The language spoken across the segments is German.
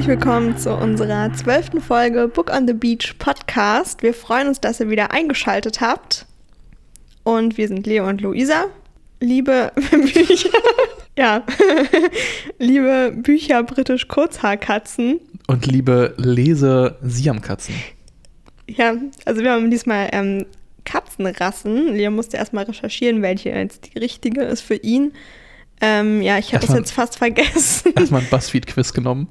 herzlich willkommen zu unserer zwölften Folge Book on the Beach Podcast. Wir freuen uns, dass ihr wieder eingeschaltet habt. Und wir sind Leo und Luisa. Liebe Bücher, ja, liebe Bücher britisch Kurzhaarkatzen. Und liebe Lese-Siamkatzen. Ja, also wir haben diesmal ähm, Katzenrassen. Leo musste erstmal recherchieren, welche jetzt die richtige ist für ihn. Ähm, ja, ich habe das jetzt fast vergessen. Erstmal ein Buzzfeed-Quiz genommen.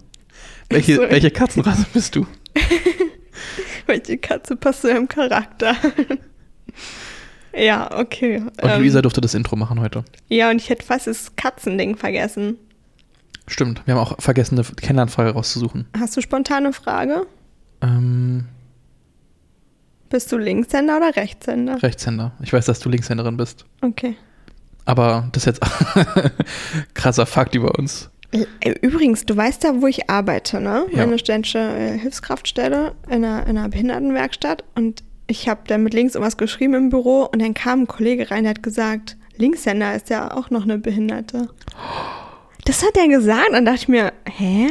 Welche, so. welche Katzenrasse bist du? welche Katze passt zu deinem Charakter? ja, okay. Und ähm, Luisa durfte das Intro machen heute. Ja, und ich hätte fast das Katzending vergessen. Stimmt, wir haben auch vergessen, eine Kennenlernfrage rauszusuchen. Hast du spontane Frage? Ähm. Bist du Linkshänder oder Rechtshänder? Rechtshänder. Ich weiß, dass du Linkshänderin bist. Okay. Aber das ist jetzt krasser Fakt über uns. Äh, übrigens, du weißt ja, wo ich arbeite, ne? Ja. Meine studentische äh, Hilfskraftstelle in einer, in einer Behindertenwerkstatt. Und ich habe da mit links irgendwas geschrieben im Büro und dann kam ein Kollege rein, der hat gesagt, Linkshänder ist ja auch noch eine Behinderte. Das hat er gesagt und dachte ich mir, hä?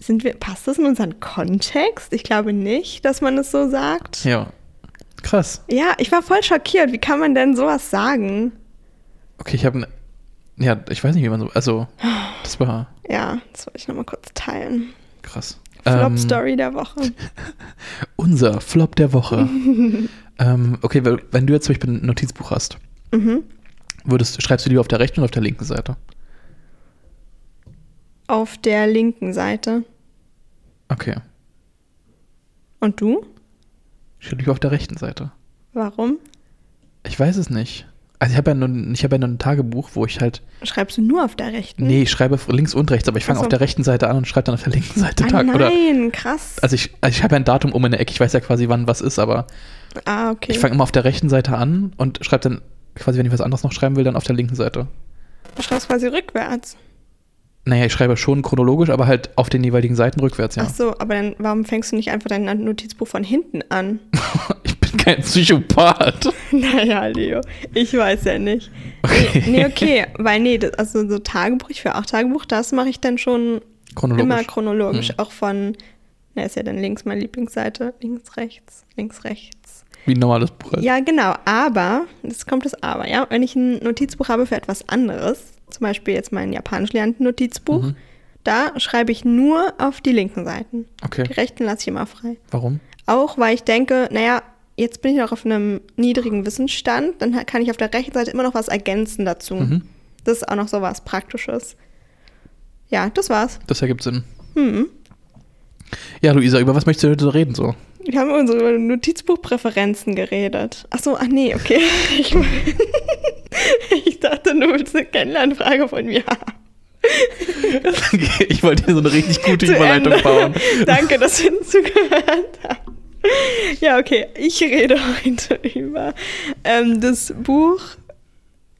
Sind wir, passt das in unseren Kontext? Ich glaube nicht, dass man es so sagt. Ja. Krass. Ja, ich war voll schockiert. Wie kann man denn sowas sagen? Okay, ich habe ja, ich weiß nicht, wie man so, also das war. Ja, das wollte ich nochmal kurz teilen. Krass. Flop-Story ähm, der Woche. unser Flop der Woche. ähm, okay, wenn du jetzt zum Beispiel ein Notizbuch hast, mhm. würdest, schreibst du lieber auf der rechten oder auf der linken Seite? Auf der linken Seite. Okay. Und du? Ich schreibe lieber auf der rechten Seite. Warum? Ich weiß es nicht. Also ich habe ja, nun, hab ja nur ein Tagebuch, wo ich halt. Schreibst du nur auf der rechten? Nee, ich schreibe links und rechts, aber ich fange also. auf der rechten Seite an und schreibe dann auf der linken Seite ah, Tag. Nein, oder, krass. Also ich, also ich habe ja ein Datum um in der Ecke, ich weiß ja quasi, wann was ist, aber ah, okay. ich fange immer auf der rechten Seite an und schreibe dann quasi, wenn ich was anderes noch schreiben will, dann auf der linken Seite. Du schreibst quasi rückwärts. Naja, ich schreibe schon chronologisch, aber halt auf den jeweiligen Seiten rückwärts, ja. Ach so, aber dann warum fängst du nicht einfach dein Notizbuch von hinten an? ich bin kein Psychopath. naja, Leo, ich weiß ja nicht. Okay. Nee, okay, weil nee, das, also so Tagebuch, ich für auch Tagebuch, das mache ich dann schon chronologisch. immer chronologisch, hm. auch von, na ist ja dann links meine Lieblingsseite, links, rechts, links, rechts. Wie ein normales Buch. Halt. Ja, genau, aber, jetzt kommt das Aber, ja, wenn ich ein Notizbuch habe für etwas anderes, zum Beispiel jetzt mein japanisch lernenden Notizbuch, mhm. da schreibe ich nur auf die linken Seiten. Okay. Die rechten lasse ich immer frei. Warum? Auch weil ich denke, naja, jetzt bin ich noch auf einem niedrigen Wissensstand, dann kann ich auf der rechten Seite immer noch was ergänzen dazu. Mhm. Das ist auch noch so was Praktisches. Ja, das war's. Das ergibt Sinn. Mhm. Ja, Luisa, über was möchtest du heute reden so? Wir haben über unsere Notizbuchpräferenzen geredet. Ach so, ach nee, okay. Ich, ich dachte, du willst eine Kennenlernfrage von mir haben. ich wollte dir so eine richtig gute Überleitung bauen. Danke, dass du zugehört hast. Ja, okay. Ich rede heute über ähm, das Buch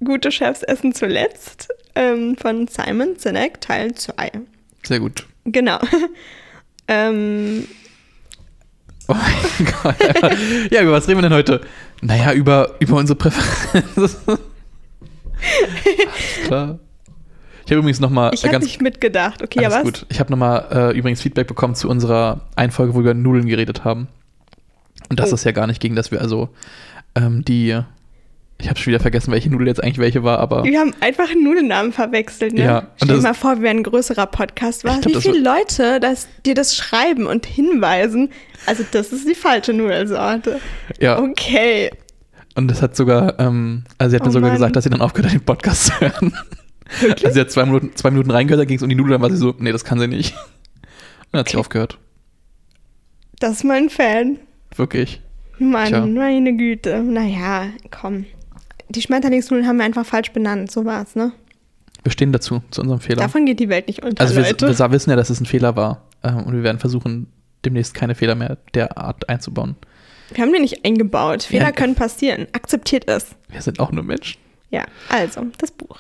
Gute Chefs essen zuletzt ähm, von Simon Sinek, Teil 2. Sehr gut. Genau. ähm, Oh mein Gott. ja, über was reden wir denn heute? Naja, über, über unsere Präferenzen. Klar. Ich habe übrigens nochmal. Ich habe nicht mitgedacht. Okay, ja, was? gut. Ich habe nochmal äh, übrigens Feedback bekommen zu unserer Einfolge, wo wir über Nudeln geredet haben. Und das oh. ist ja gar nicht gegen, dass wir also ähm, die ich habe schon wieder vergessen, welche Nudel jetzt eigentlich welche war, aber. Wir haben einfach einen Nudelnamen verwechselt, ne? Ja. Stell dir mal vor, wir wären ein größerer Podcast. Was? Glaub, Wie viele Leute das, dir das schreiben und hinweisen? Also, das ist die falsche Nudelsorte. Ja. Okay. Und das hat sogar, ähm, also sie hat oh mir sogar Mann. gesagt, dass sie dann aufgehört hat, den Podcast zu hören. Wirklich? Also sie hat zwei Minuten, zwei Minuten reingehört, da ging es um die Nudeln, dann war sie so, nee, das kann sie nicht. Und dann hat okay. sie aufgehört. Das ist mein Fan. Wirklich. Mann, Tja. meine Güte. Naja, komm die Schmetterlingsnudeln haben wir einfach falsch benannt. So war es, ne? Wir stehen dazu, zu unserem Fehler. Davon geht die Welt nicht unter, Also wir, wir wissen ja, dass es ein Fehler war. Ähm, und wir werden versuchen, demnächst keine Fehler mehr der Art einzubauen. Wir haben die nicht eingebaut. Fehler ja, können passieren. Akzeptiert es. Wir sind auch nur Menschen. Ja, also, das Buch.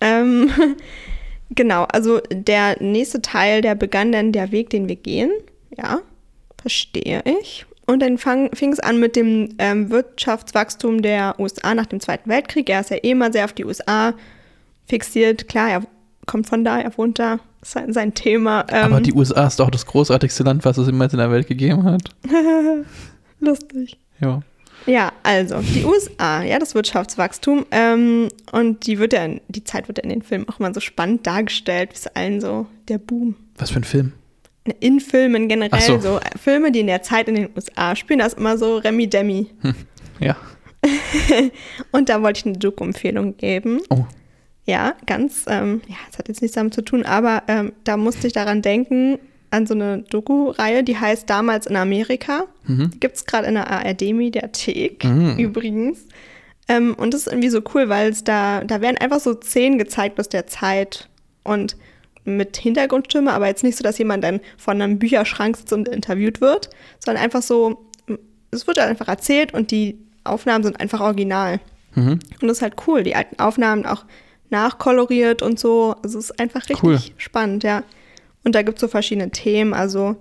Ähm, genau, also der nächste Teil, der begann dann der Weg, den wir gehen. Ja, verstehe ich. Und dann fing es an mit dem ähm, Wirtschaftswachstum der USA nach dem Zweiten Weltkrieg. Er ist ja eh immer sehr auf die USA fixiert. Klar, er kommt von da, er wohnt da. sein, sein Thema. Ähm, Aber die USA ist doch das großartigste Land, was es jemals in der Welt gegeben hat. Lustig. Ja. Ja, also die USA, ja, das Wirtschaftswachstum. Ähm, und die wird ja, die Zeit wird ja in den Filmen auch immer so spannend dargestellt, bis allen so der Boom. Was für ein Film? In Filmen generell, so. so. äh, Filme, die in der Zeit in den USA spielen, das ist immer so Remi Demi. Hm. Ja. Und da wollte ich eine Doku-Empfehlung geben. Oh. Ja, ganz, ähm, ja, das hat jetzt nichts damit zu tun, aber ähm, da musste ich daran denken, an so eine Doku-Reihe, die heißt Damals in Amerika. Mhm. Die gibt es gerade in der ARD-Mediathek Mhm. übrigens. Ähm, und das ist irgendwie so cool, weil es da, da werden einfach so Szenen gezeigt aus der Zeit und mit Hintergrundstimme, aber jetzt nicht so, dass jemand dann von einem Bücherschrank sitzt und interviewt wird, sondern einfach so, es wird einfach erzählt und die Aufnahmen sind einfach original. Mhm. Und das ist halt cool. Die alten Aufnahmen auch nachkoloriert und so. Also es ist einfach richtig Cool. spannend, ja. Und da gibt es so verschiedene Themen. Also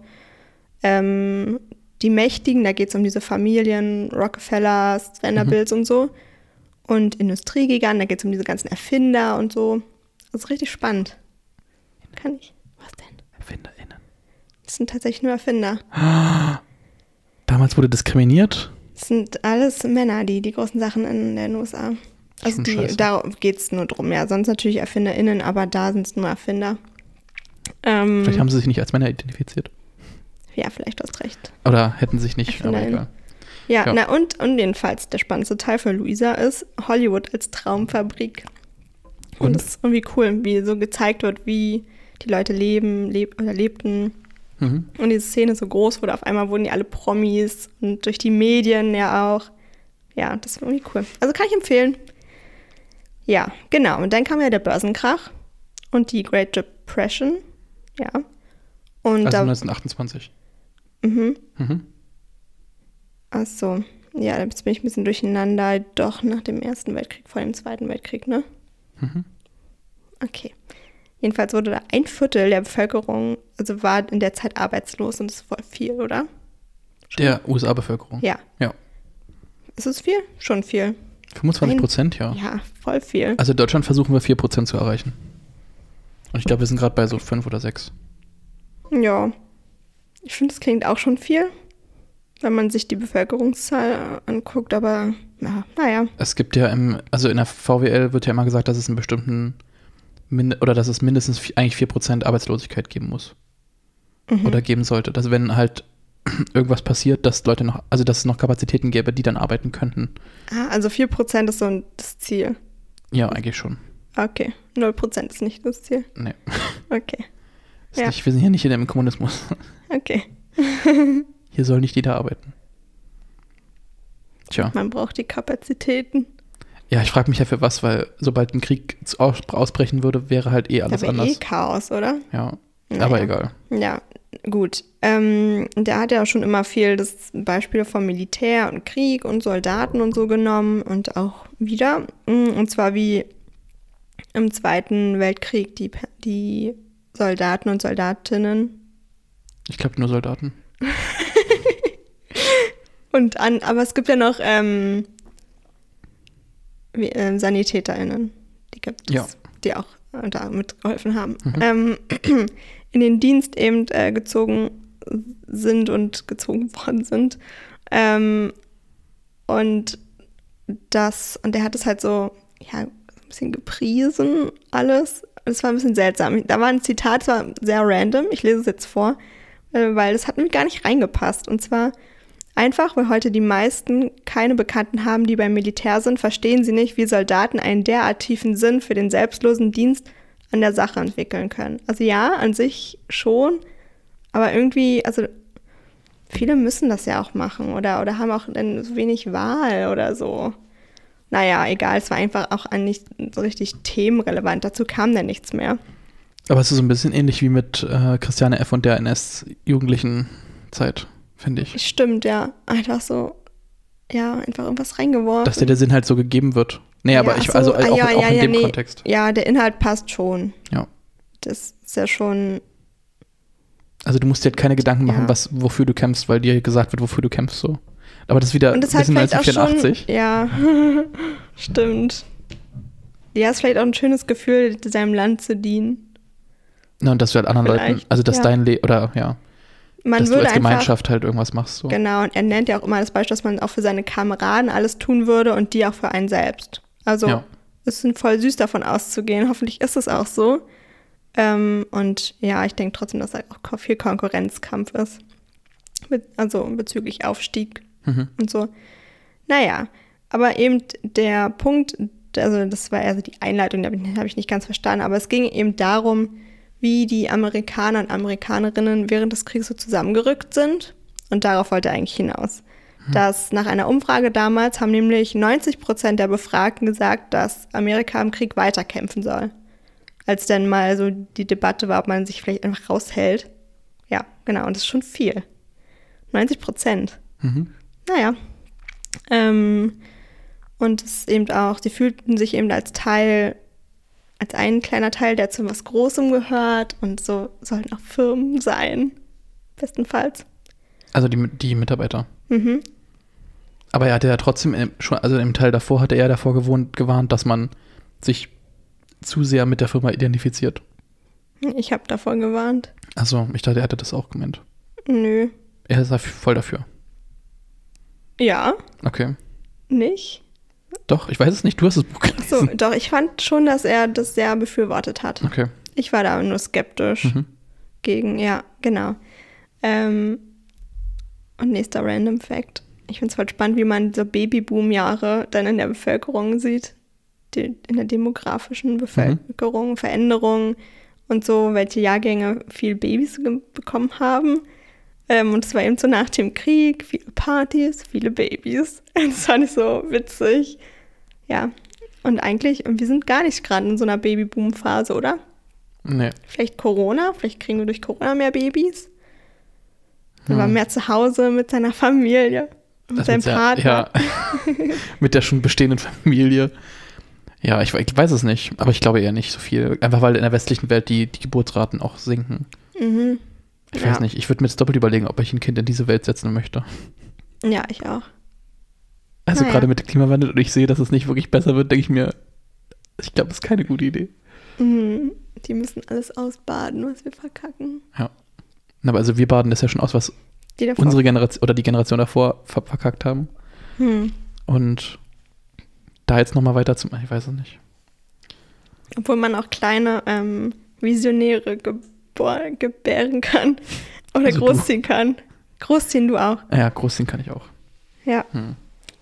ähm, die Mächtigen, da geht es um diese Familien, Rockefellers, Vanderbilts und so. Und Industriegiganten, da geht es um diese ganzen Erfinder und so. Das ist richtig spannend. Kann ich. Was denn? ErfinderInnen. Das sind tatsächlich nur Erfinder. Damals wurde diskriminiert. Das sind alles Männer, die die großen Sachen in den USA. Also die, scheiße. da geht es nur drum. Ja, sonst natürlich ErfinderInnen, aber da sind es nur Erfinder. Ähm, Vielleicht haben sie sich nicht als Männer identifiziert. ja, vielleicht hast recht. Oder hätten sich nicht, aber egal. Ja, Ja. na und, und jedenfalls der spannendste Teil für Luisa ist Hollywood als Traumfabrik. Und, Und? das ist irgendwie cool, wie so gezeigt wird, wie die Leute leben, leb oder lebten. Mhm. Und diese Szene so groß wurde, auf einmal wurden die alle Promis und durch die Medien ja auch. Ja, das war irgendwie cool. Also kann ich empfehlen. Ja, genau. Und dann kam ja der Börsenkrach und die Great Depression. Ja. Und Also da. 1928. Mhm. Mhm. Ach so. Ja, jetzt bin ich ein bisschen durcheinander. Doch nach dem Ersten Weltkrieg, vor dem Zweiten Weltkrieg, ne? Mhm. Okay. Jedenfalls wurde da ein Viertel der Bevölkerung, also war in der Zeit arbeitslos und das ist voll viel, oder? Der USA-Bevölkerung. Ja. Ja. Ist es viel? Schon viel. 25 Ein- Prozent, ja. Ja, voll viel. Also in Deutschland versuchen wir 4 Prozent zu erreichen. Und ich glaube, wir sind gerade bei so 5 oder 6. Ja. Ich finde, das klingt auch schon viel, wenn man sich die Bevölkerungszahl anguckt, aber ja, naja. Es gibt ja im, also in der VWL wird ja immer gesagt, dass es einen bestimmten, oder dass es mindestens eigentlich 4 Prozent Arbeitslosigkeit geben muss. Mhm. Oder geben sollte. Dass wenn halt irgendwas passiert, dass Leute noch, also dass es noch Kapazitäten gäbe, die dann arbeiten könnten. Ah, also 4% ist so ein, das Ziel. Ja, eigentlich schon. Okay. 0% ist nicht das Ziel. Nee. Okay. Ja. nicht, wir sind hier nicht in dem Kommunismus. Okay. Hier soll nicht jeder arbeiten. Tja. Man braucht die Kapazitäten. Ja, ich frage mich ja für was, weil sobald ein Krieg ausbrechen würde, wäre halt eh alles da eh anders. Chaos, oder? Ja, Naja. aber egal. Ja, gut. Ähm, der hat ja auch schon immer viel das Beispiele vom Militär und Krieg und Soldaten und so genommen und auch wieder. Mm, Und zwar wie im Zweiten Weltkrieg die, die Soldaten und Soldatinnen Ich glaube nur Soldaten. und an, aber es gibt ja noch ähm, wie, ähm, SanitäterInnen, die gibt es, Ja. die auch äh, da mitgeholfen haben, Mhm. ähm, in den Dienst eben äh, gezogen sind und gezogen worden sind. Ähm, und das, und der hat es halt so, ja, ein bisschen gepriesen, alles. Das war ein bisschen seltsam. Da war ein Zitat, das war sehr random, ich lese es jetzt vor, äh, weil das hat mir gar nicht reingepasst. Und zwar, Einfach, weil heute die meisten keine Bekannten haben, die beim Militär sind, verstehen sie nicht, wie Soldaten einen derart tiefen Sinn für den selbstlosen Dienst an der Sache entwickeln können. Also ja, an sich schon, aber irgendwie, also viele müssen das ja auch machen oder, oder haben auch dann so wenig Wahl oder so. Naja, egal, es war einfach auch nicht so richtig themenrelevant. Dazu kam dann nichts mehr. Aber es ist so ein bisschen ähnlich wie mit äh, Christiane F. und der NS-jugendlichen Zeit, finde ich. Stimmt, ja. Einfach so, ja, einfach irgendwas reingeworfen. Dass dir der Sinn halt so gegeben wird. Nee, Ja, aber ich, so, also ah, auch, ja, auch ja, in ja, dem nee. Kontext. Ja, der Inhalt passt schon. Ja. Das ist ja schon. Also du musst dir halt keine Gedanken machen, was, wofür du kämpfst, weil dir gesagt wird, wofür du kämpfst so. Aber das ist wieder Und ein das halt bisschen vielleicht auch schon. 1984. Ja, stimmt. Ja, ist vielleicht auch ein schönes Gefühl, seinem Land zu dienen. Na, und dass du halt anderen Vielleicht, Leuten, also dass ja. dein Leben, oder ja, Man dass du würde als einfach, Gemeinschaft halt irgendwas machst. So. Genau, und er nennt ja auch immer das Beispiel, dass man auch für seine Kameraden alles tun würde und die auch für einen selbst. Also Ja. es ist voll süß davon auszugehen. Hoffentlich ist es auch so. Ähm, und ja, ich denke trotzdem, dass da auch ko- viel Konkurrenzkampf ist. Mit, also bezüglich Aufstieg Mhm. und so. Naja, aber eben der Punkt, also das war also die Einleitung, da habe ich nicht ganz verstanden, aber es ging eben darum, wie die Amerikaner und Amerikanerinnen während des Krieges so zusammengerückt sind. Und darauf wollte er eigentlich hinaus. Dass nach einer Umfrage damals haben nämlich 90 Prozent der Befragten gesagt, dass Amerika im Krieg weiterkämpfen soll. Als dann mal so die Debatte war, ob man sich vielleicht einfach raushält. Ja, genau, und das ist schon viel. 90 Prozent. Mhm. Naja. Ähm, und es ist eben auch, sie fühlten sich eben als Teil, als ein kleiner Teil, der zu was Großem gehört und so sollten auch Firmen sein. Bestenfalls. Also die, die Mitarbeiter. Mhm. Aber er hatte ja trotzdem schon, also im Teil davor hatte er davor gewohnt, gewarnt, dass man sich zu sehr mit der Firma identifiziert. Ich habe davor gewarnt. Also ich dachte, er hatte das auch gemeint. Nö. Er ist voll dafür. Ja, Okay. nicht. Doch, ich weiß es nicht. Du hast das Buch So, gelesen. doch, ich fand schon, dass er das sehr befürwortet hat. Okay. Ich war da nur skeptisch Mhm. gegen, ja, genau. Ähm, und nächster Random Fact. Ich finde es voll spannend, wie man so Babyboom-Jahre dann in der Bevölkerung sieht. Die, in der demografischen Bevölkerung, Veränderungen und so, welche Jahrgänge viel Babys bekommen haben. Ähm, und es war eben so nach dem Krieg, viele Partys, viele Babys. Das fand ich so witzig. Ja. Und eigentlich, und wir sind gar nicht gerade in so einer Babyboom-Phase, oder? Nee. Vielleicht Corona, vielleicht kriegen wir durch Corona mehr Babys. Dann war Hm. mehr zu Hause mit seiner Familie, mit Das seinem mit der- Partner. Ja, mit der schon bestehenden Familie. Ja, ich, ich weiß es nicht, aber ich glaube eher nicht so viel. Einfach weil in der westlichen Welt die, die Geburtsraten auch sinken. Mhm. Ich Ja. weiß nicht, ich würde mir jetzt doppelt überlegen, ob ich ein Kind in diese Welt setzen möchte. Ja, ich auch. Also Naja. gerade mit dem Klimawandel und ich sehe, dass es nicht wirklich besser wird, denke ich mir, ich glaube, das ist keine gute Idee. Mhm. Die müssen alles ausbaden, was wir verkacken. Ja. Aber also wir baden das ja schon aus, was unsere Generation oder die Generation davor ver verkackt haben. Hm. Und da jetzt nochmal weiter zu machen, ich weiß es nicht. Obwohl man auch kleine ähm, Visionäre gebor gebären kann. Oder Also du. großziehen kann. Großziehen du auch. Ja, großziehen kann ich auch. Ja. Hm.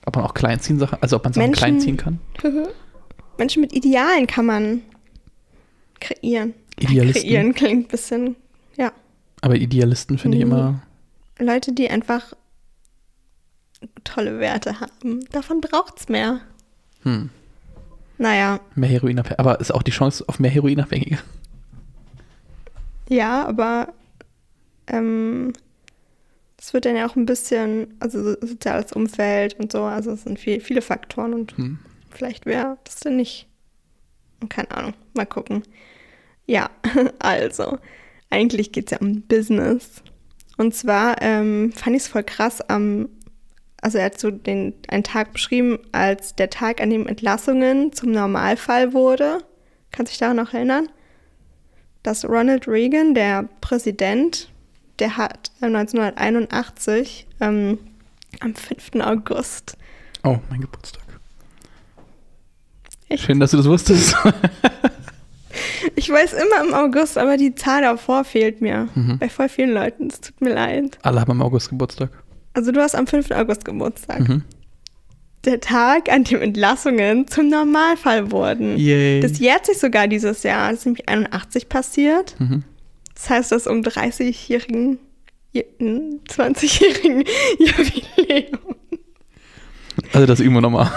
Ob man auch klein ziehen Sachen, also ob man Sachen Menschen- klein ziehen kann. Menschen mit Idealen kann man kreieren. Idealisten. Kreieren klingt ein bisschen, ja. Aber Idealisten finde ich Mhm. immer, Leute, die einfach tolle Werte haben. Davon braucht's mehr. hm, Naja, mehr Heroinabhängige. Aber ist auch die Chance auf mehr Heroinabhängige. Ja, aber ähm, es wird dann ja auch ein bisschen, also so- soziales Umfeld und so, also es sind viel, viele Faktoren und Hm. vielleicht wäre das denn nicht. Keine Ahnung, mal gucken. Ja, also, eigentlich geht es ja um Business. Und zwar ähm, fand ich es voll krass am, also er hat so den, einen Tag beschrieben als der Tag, an dem Entlassungen zum Normalfall wurde. Kannst du dich daran noch erinnern? Dass Ronald Reagan, der Präsident, der hat äh, 1981 ähm, am 5. August Oh, mein Geburtstag. Echt? Schön, dass du das wusstest. Ich weiß immer im August, aber die Zahl davor fehlt mir. Mhm. Bei voll vielen Leuten. Es tut mir leid. Alle haben im August Geburtstag. Also du hast am 5. August Geburtstag. Mhm. Der Tag, an dem Entlassungen zum Normalfall wurden. Yay. Das jährt sich sogar dieses Jahr. Das ist nämlich 81 passiert. Mhm. Das heißt, das um 30-jährigen, 20-jährigen Jubiläum. Also das üben wir nochmal.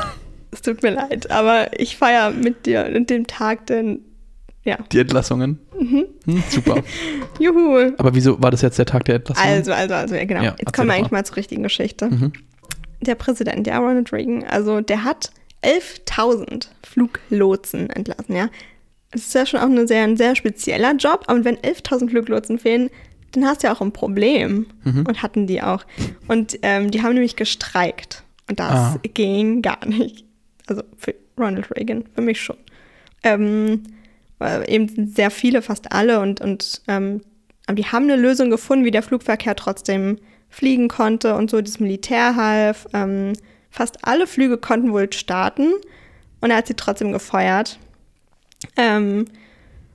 Es tut mir leid, aber ich feiere mit dir an dem Tag, denn ja. Die Entlassungen. Mhm. Hm, super. Juhu. Aber wieso war das jetzt der Tag der Entlassungen? Also, also, also, ja, genau. Ja, Jetzt kommen wir eigentlich mal. mal zur richtigen Geschichte. Mhm. Der Präsident, der Ronald Reagan, also der hat 11.000 Fluglotsen entlassen, ja. Das ist ja schon auch eine sehr, ein sehr spezieller Job, aber wenn 11.000 Fluglotsen fehlen, dann hast du ja auch ein Problem. Mhm. Und hatten die auch. Und ähm, die haben nämlich gestreikt. Und das Ah. ging gar nicht. Also für Ronald Reagan, für mich schon. Ähm, äh, eben sehr viele, fast alle und, und ähm, die haben eine Lösung gefunden, wie der Flugverkehr trotzdem fliegen konnte und so, das Militär half. Ähm, fast alle Flüge konnten wohl starten und er hat sie trotzdem gefeuert. Ähm,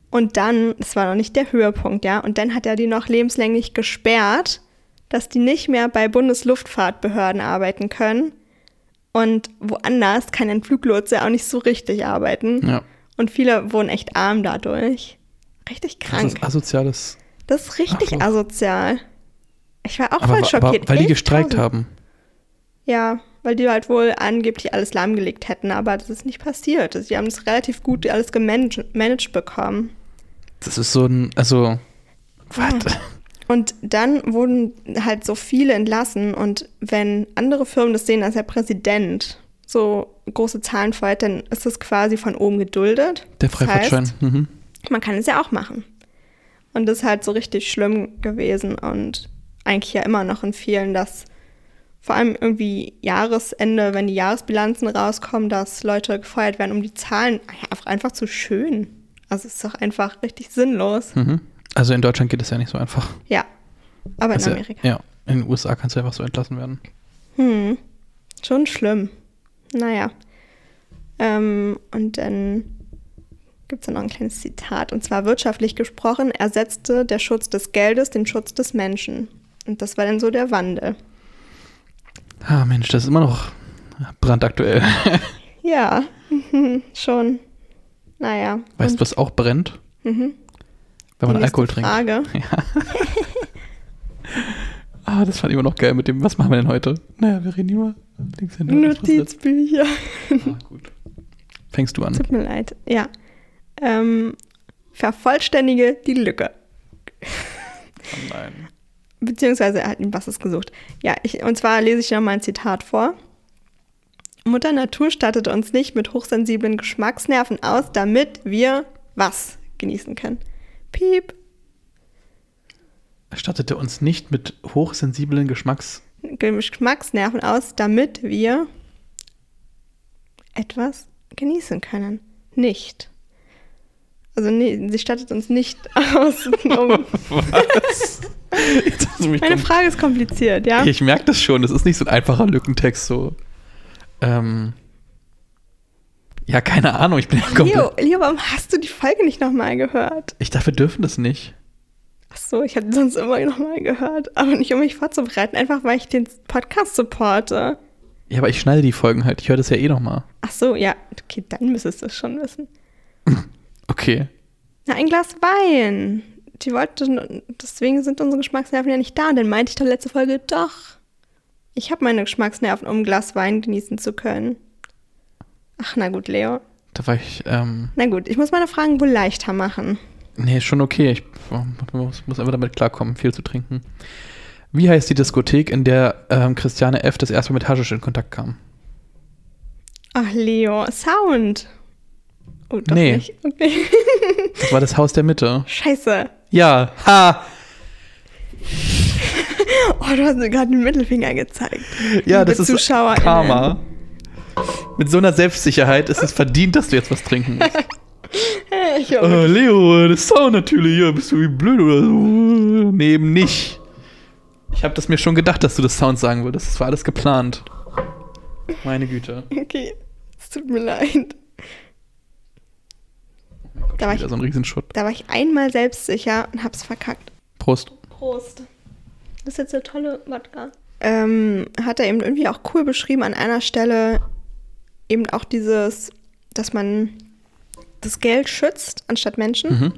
und dann, das war noch nicht der Höhepunkt, ja, und dann hat er die noch lebenslänglich gesperrt, dass die nicht mehr bei Bundesluftfahrtbehörden arbeiten können. Und woanders kann ein Fluglotse auch nicht so richtig arbeiten. Ja. Und viele wurden echt arm dadurch. Richtig krank. Das ist asoziales. Das ist richtig Ach so. asozial. Ich war auch Aber, voll schockiert. aber weil die gestreikt 11.000. haben. Ja, weil die halt wohl angeblich alles lahmgelegt hätten, aber das ist nicht passiert. Sie haben es relativ gut alles gemanagt managed bekommen. Das ist so ein, also, was? Und dann wurden halt so viele entlassen und wenn andere Firmen das sehen, dass der Präsident so große Zahlen feuert, dann ist das quasi von oben geduldet. Der Das Freifahrtschein. heißt, Mhm. man kann es ja auch machen. Und das ist halt so richtig schlimm gewesen und eigentlich ja immer noch in vielen, dass vor allem irgendwie Jahresende, wenn die Jahresbilanzen rauskommen, dass Leute gefeuert werden, um die Zahlen einfach, einfach zu schön. Also es ist doch einfach richtig sinnlos. Mhm. Also in Deutschland geht es ja nicht so einfach. Ja, aber in Also, Amerika. Ja, in den USA kannst du einfach so entlassen werden. Hm, schon schlimm. Naja. Ähm, und dann gibt es noch ein kleines Zitat. Und zwar wirtschaftlich gesprochen, ersetzte der Schutz des Geldes den Schutz des Menschen. Und das war dann so der Wandel. Ah, Mensch, das ist immer noch brandaktuell. Ja, mhm, schon. Naja. Weißt du, was auch brennt? mhm, Wenn man Alkohol trinkt. Frage. Ah, das fand ich immer noch geil mit dem, was machen wir denn heute? Naja, wir reden immer. Linkshänder, Notizbücher. Ah, gut. Fängst du an. Tut mir leid. Ja. Ähm, vervollständige die Lücke. Oh nein. Beziehungsweise er hat ihm was gesucht. Ja, ich, und zwar lese ich nochmal ein Zitat vor. Mutter Natur stattet uns nicht mit hochsensiblen Geschmacksnerven aus, damit wir was genießen können. Piep. Erstattete uns nicht mit hochsensiblen Geschmacks. Geschmacksnerven aus, damit wir etwas genießen können. Nicht. Also nee, sie stattet uns nicht aus. Um, Was? Meine Frage ist kompliziert, ja? Ich merke das schon, das ist nicht so ein einfacher Lückentext so. Ähm, ja, keine Ahnung, ich bin ja komplett. Leo, Leo, warum hast du die Folge nicht nochmal gehört? Ich dachte, wir dürfen das nicht. Ach so, ich hatte sonst immer nochmal gehört, aber nicht um mich vorzubereiten, einfach weil ich den Podcast supporte. Ja, aber ich schneide die Folgen halt. Ich höre das ja eh nochmal. Ach so, ja, okay, dann müsstest du es schon wissen. Okay. Na, ein Glas Wein. Die wollte, deswegen sind unsere Geschmacksnerven ja nicht da. Und dann meinte ich doch letzte Folge, doch. Ich habe meine Geschmacksnerven, um ein Glas Wein genießen zu können. Ach, na gut, Leo. Da war ich, ähm, Na gut, ich muss meine Fragen wohl leichter machen. nee, ist schon okay. Ich muss, muss einfach damit klarkommen, viel zu trinken. Wie heißt die Diskothek, in der ähm, Christiane F. das erste Mal mit Haschisch in Kontakt kam? Ach, Leo, Sound. Oh, doch Nee. nicht. Okay. Das war das Haus der Mitte. Scheiße. Ja, ha! Oh, du hast mir gerade den Mittelfinger gezeigt. Ja, Liebe das ist. Karma. Mit so einer Selbstsicherheit ist es verdient, dass du jetzt was trinken musst. Ich Äh, Leo, das Sound natürlich, ja, bist du wie blöd oder so? Nee, eben nicht. Ich habe das mir schon gedacht, dass du das Sound sagen würdest. Das war alles geplant. Meine Güte. Okay, es tut mir leid. Da war, ich, so ein Riesenschutt. da war ich einmal selbstsicher und hab's verkackt. Prost. Prost. Das ist jetzt eine tolle Wodka. Ähm, hat er eben irgendwie auch cool beschrieben an einer Stelle eben auch dieses, dass man das Geld schützt anstatt Menschen. Mhm.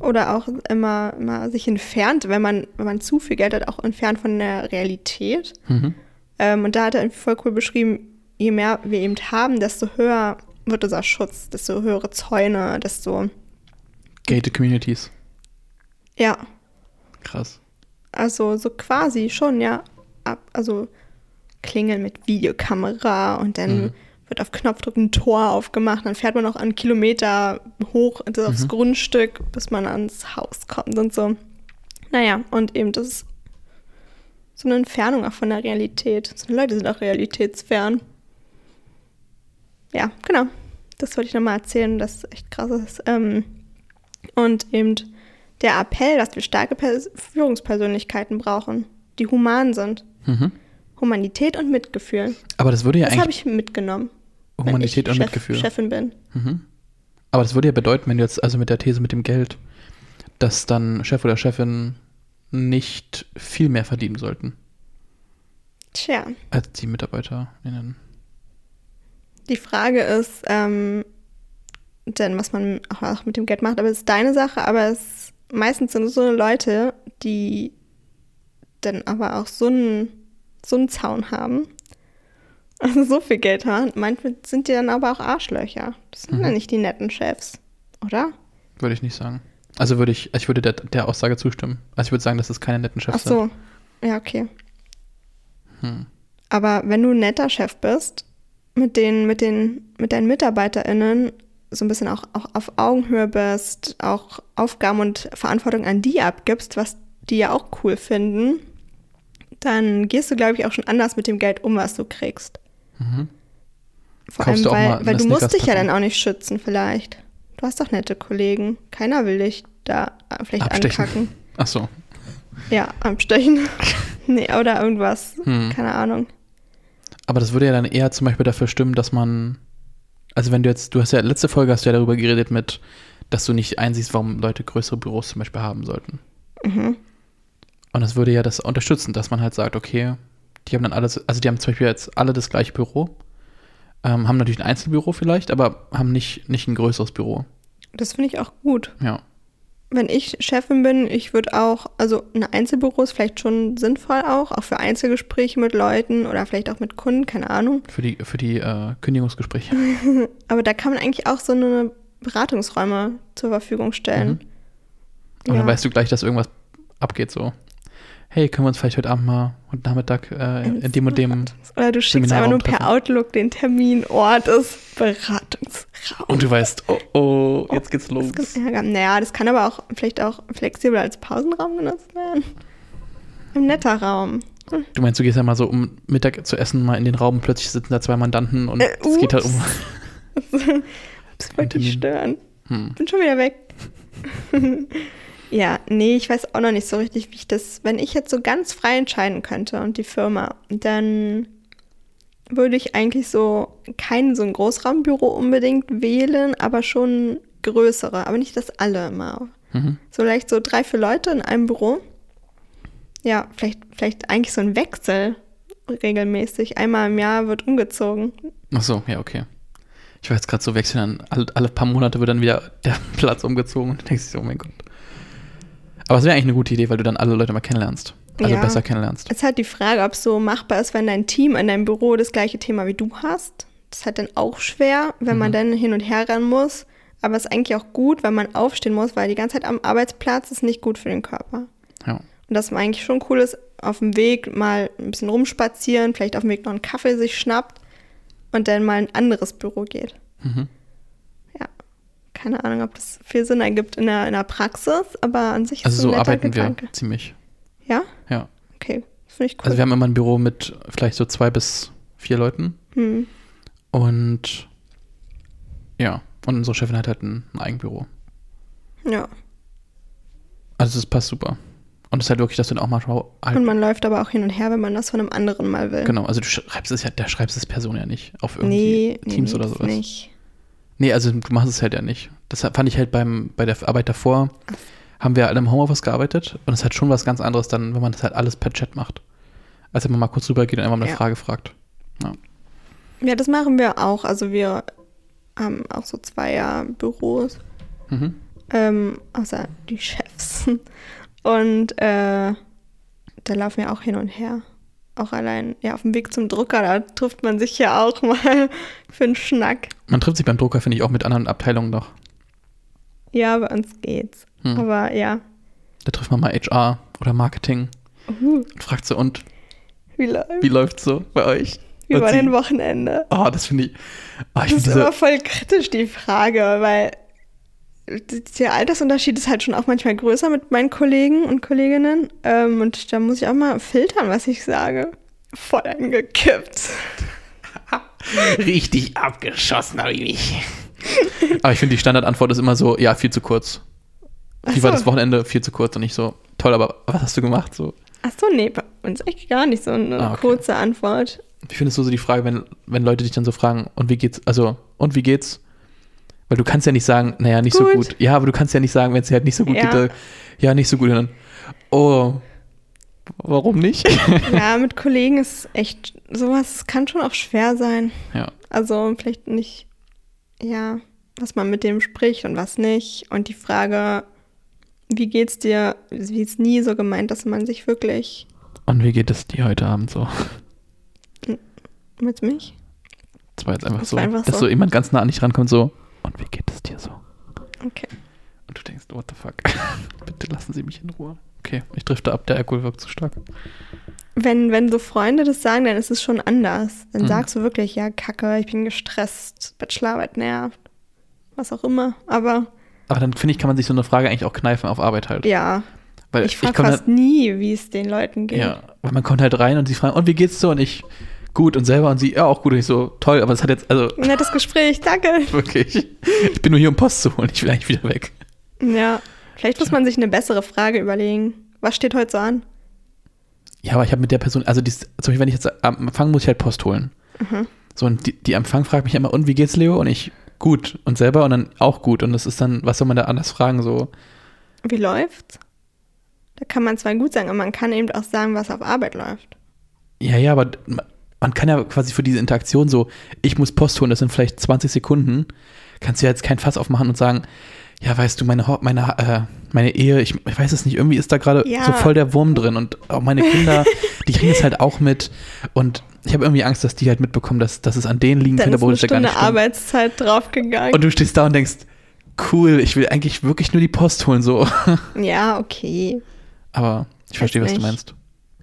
Oder auch immer, immer sich entfernt, wenn man, wenn man zu viel Geld hat, auch entfernt von der Realität. Mhm. Ähm, und da hat er irgendwie voll cool beschrieben, je mehr wir eben haben, desto höher wird unser Schutz, desto höhere Zäune, desto, Gated Communities. ja, Krass. also so quasi schon, ja. Ab, also klingeln mit Videokamera und dann Mhm. wird auf Knopfdruck ein Tor aufgemacht, dann fährt man noch einen Kilometer hoch das aufs Mhm. Grundstück, bis man ans Haus kommt und so. Naja, und eben das ist so eine Entfernung auch von der Realität. So Leute sind auch realitätsfern. Ja, genau. Das wollte ich nochmal erzählen, das echt krass ist. Ähm, Und eben der Appell, dass wir starke Pers Führungspersönlichkeiten brauchen, die human sind. Mhm. Humanität und Mitgefühl. Aber das würde ja Das habe eigentlich ich mitgenommen. Humanität ich und Chef, Mitgefühl. Chefin bin. Mhm. Aber das würde ja bedeuten, wenn du jetzt also mit der These mit dem Geld, dass dann Chef oder Chefin nicht viel mehr verdienen sollten Tja, als die MitarbeiterInnen. Die Frage ist, ähm, denn was man auch, mit dem Geld macht, aber es ist deine Sache, aber es meistens sind es so Leute, die dann aber auch so einen, so einen Zaun haben, also so viel Geld haben. Manchmal sind die dann aber auch Arschlöcher. Das sind Mhm. ja nicht die netten Chefs, oder? Würde ich nicht sagen. Also würde ich, ich würde der, der Aussage zustimmen. Also ich würde sagen, dass es keine netten Chefs Ach so, ja, okay. sind. Hm. Aber wenn du ein netter Chef bist, mit den, mit den, mit deinen MitarbeiterInnen so ein bisschen auch, auch auf Augenhöhe bist, auch Aufgaben und Verantwortung an die abgibst, was die ja auch cool finden, dann gehst du, glaube ich, auch schon anders mit dem Geld um, was du kriegst. Mhm. Vor Kaufst allem, weil, weil du musst dich ja dann auch nicht schützen, vielleicht. Du hast doch nette Kollegen. Keiner will dich da äh, vielleicht Abstechen. ankacken. Ach so. Ja, abstechen. nee, oder irgendwas. Hm. Keine Ahnung. Aber das würde ja dann eher zum Beispiel dafür stimmen, dass man, also wenn du jetzt, du hast ja, letzte Folge hast du ja darüber geredet mit, dass du nicht einsiehst, warum Leute größere Büros zum Beispiel haben sollten. Mhm. Und das würde ja das unterstützen, dass man halt sagt, okay, die haben dann alles, also die haben zum Beispiel jetzt alle das gleiche Büro, ähm, haben natürlich ein Einzelbüro vielleicht, aber haben nicht, nicht ein größeres Büro. Das finde ich auch gut. Ja. Wenn ich Chefin bin, ich würde auch, also ein Einzelbüro ist vielleicht schon sinnvoll auch, auch für Einzelgespräche mit Leuten oder vielleicht auch mit Kunden, keine Ahnung. Für die, für die äh, Kündigungsgespräche. Aber da kann man eigentlich auch so eine Beratungsräume zur Verfügung stellen. Und dann weißt du gleich, dass irgendwas abgeht so. Hey, können wir uns vielleicht heute Abend mal und Nachmittag äh, in dem und dem. Oder du schickst einfach nur per. Outlook den Termin, Ort des Beratungsraums. Und du weißt, oh oh, jetzt geht's los. Das kann, ja, naja, das kann aber auch vielleicht auch flexibel als Pausenraum genutzt werden. Ein netter Raum. Du meinst, du gehst ja mal so, um Mittag zu essen, mal in den Raum, plötzlich sitzen da zwei Mandanten und Äh, es geht halt um. Das wollte ich stören. Hm. Bin schon wieder weg. ja, nee, ich weiß auch noch nicht so richtig, wie ich das, wenn ich jetzt so ganz frei entscheiden könnte und die Firma, dann würde ich eigentlich so kein so ein Großraumbüro unbedingt wählen, aber schon größere, aber nicht das alle immer. Mhm. So vielleicht so drei, vier Leute in einem Büro. Ja, vielleicht, vielleicht eigentlich so ein Wechsel regelmäßig. Einmal im Jahr wird umgezogen. Ach so, ja, okay. Ich war jetzt gerade so wechseln, dann alle, alle paar Monate wird dann wieder der Platz umgezogen und du denkst so, oh mein Gott. Aber es wäre eigentlich eine gute Idee, weil du dann alle Leute mal kennenlernst. Also Ja. besser kennenlernst. Es ist halt die Frage, ob es so machbar ist, wenn dein Team in deinem Büro das gleiche Thema wie du hast. Das ist halt dann auch schwer, wenn man Mhm. dann hin und her rennen muss. Aber es ist eigentlich auch gut, wenn man aufstehen muss, weil die ganze Zeit am Arbeitsplatz ist nicht gut für den Körper. Ja. Und das eigentlich schon cool ist, auf dem Weg mal ein bisschen rumspazieren, vielleicht auf dem Weg noch einen Kaffee sich schnappt und dann mal in ein anderes Büro geht. Mhm. Keine Ahnung, ob das viel Sinn ergibt in der, in der Praxis, aber an sich Also ist es so ein netter arbeiten Gedanke. wir ziemlich. Ja? Ja. Okay. Das finde ich cool. Also wir haben immer ein Büro mit vielleicht so zwei bis vier Leuten. hm. Und ja, und unsere Chefin hat halt ein, ein Eigenbüro. Ja. Also das passt super. Und es ist halt wirklich, dass du dann auch mal schau, Und halt, man läuft aber auch hin und her, wenn man das von einem anderen mal will. genau, also du schreibst es ja, da schreibst es Person ja nicht auf irgendwie Nee, Teams nee, oder sowas. nicht. Nee, also du machst es halt ja nicht. Das fand ich halt beim, bei der Arbeit davor, haben wir alle im Homeoffice gearbeitet und es hat schon was ganz anderes dann, wenn man das halt alles per Chat macht. Als wenn man mal kurz rübergeht und einfach mal eine Ja. Frage fragt. Ja. Ja, das machen wir auch. Also wir haben auch so Zweier-Büros, Mhm. ähm, außer die Chefs. Und äh, da laufen wir auch hin und her. Auch allein, ja, auf dem Weg zum Drucker, da trifft man sich ja auch mal für einen Schnack. Man trifft sich beim Drucker, finde ich, auch mit anderen Abteilungen noch. Ja, bei uns geht's. Hm. Aber ja. Da trifft man mal HR oder Marketing Uh, und fragt so, und wie läuft? wie läuft's so bei euch? Wie Und war sie- dein Wochenende? Oh, das finde ich. Oh, ich Das ist immer diese, voll kritisch, die Frage, weil der Altersunterschied ist halt schon auch manchmal größer mit meinen Kollegen und Kolleginnen. Ähm, und da muss ich auch mal filtern, was ich sage. Voll angekippt. richtig abgeschossen habe ich mich. Aber ich finde, die Standardantwort ist immer so, ja, viel zu kurz. Wie Ach war so. das Wochenende? Viel zu kurz und nicht so, toll, aber was hast du gemacht? So, Ach so, nee, bei uns echt gar nicht so eine Ah, okay. kurze Antwort. wie findest du so die Frage, wenn, wenn Leute dich dann so fragen, und wie geht's, also, und wie geht's? Weil du kannst ja nicht sagen, naja, nicht so Gut. gut. Ja, aber du kannst ja nicht sagen, wenn es dir halt nicht so gut Ja. geht, äh, ja, nicht so gut. Und dann, oh, warum nicht? Ja, mit Kollegen ist echt sowas kann schon auch schwer sein. ja, Also vielleicht nicht, ja, was man mit dem spricht und was nicht. Und die Frage, wie geht's dir, sie ist nie so gemeint, dass man sich wirklich und wie geht es dir heute Abend so? mit mich. Das war jetzt einfach Das so, war einfach dass so. so jemand ganz nah an dich rankommt, so, und wie geht es dir so? Okay. Und du denkst, what the fuck? Bitte lassen Sie mich in Ruhe. Okay, ich drifte ab, der Alkohol wirkt zu stark. Wenn, wenn so Freunde das sagen, dann ist es schon anders. Dann Mhm. sagst du wirklich, ja, Kacke, ich bin gestresst, Bachelorarbeit nervt, was auch immer. Aber Aber dann finde ich, kann man sich so eine Frage eigentlich auch kneifen auf Arbeit halt. ja, Weil ich frage fast nie, wie es den Leuten geht. Ja, weil man kommt halt rein und sie fragen, und wie geht's so? Und ich, gut, und selber und sie, ja, auch gut. Und ich so, toll, aber es hat jetzt, also Nettes Gespräch, danke. wirklich, ich bin nur hier, um Post zu holen, ich will eigentlich wieder weg. Ja, vielleicht muss man sich eine bessere Frage überlegen. Was steht heute so an? Ja, aber ich habe mit der Person, also dies, zum Beispiel, wenn ich jetzt am Empfang muss ich halt Post holen. Mhm. So, und die, die Empfang fragt mich immer, und wie geht's, Leo? Und ich, gut. Und selber und dann auch gut. Und das ist dann, was soll man da anders fragen? So, Wie läuft's? Da kann man zwar gut sagen, aber man kann eben auch sagen, was auf Arbeit läuft. ja, ja, aber man kann ja quasi für diese Interaktion so, ich muss Post holen, das sind vielleicht 20 Sekunden, kannst du ja jetzt kein Fass aufmachen und sagen, ja, weißt du, meine, meine, äh, meine Ehe, ich, ich weiß es nicht, irgendwie ist da gerade Ja. so voll der Wurm drin und auch meine Kinder, die kriegen es halt auch mit und ich habe irgendwie Angst, dass die halt mitbekommen, dass, dass es an denen liegen könnte, eine es ja gar nicht. Arbeitszeit draufgegangen. Und du stehst da und denkst, cool, ich will eigentlich wirklich nur die Post holen, so. ja, okay. Aber ich verstehe, was du meinst.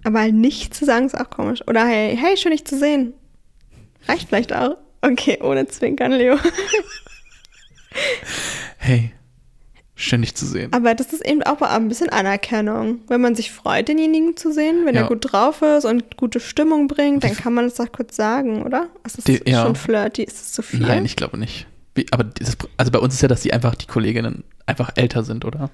Aber halt nicht zu sagen ist auch komisch. Oder hey, hey, schön dich zu sehen. Reicht vielleicht auch. Okay, ohne Zwinkern, Leo. Hey, schön dich zu sehen. Aber das ist eben auch ein bisschen Anerkennung. Wenn man sich freut, denjenigen zu sehen, wenn Ja. er gut drauf ist und gute Stimmung bringt, dann kann man das doch kurz sagen, oder? Ist das Die- ja. schon flirty? Ist das zu viel? Nein, ich glaube nicht. Wie, aber dieses, also bei uns ist ja, dass die einfach, die Kolleginnen einfach älter sind, oder?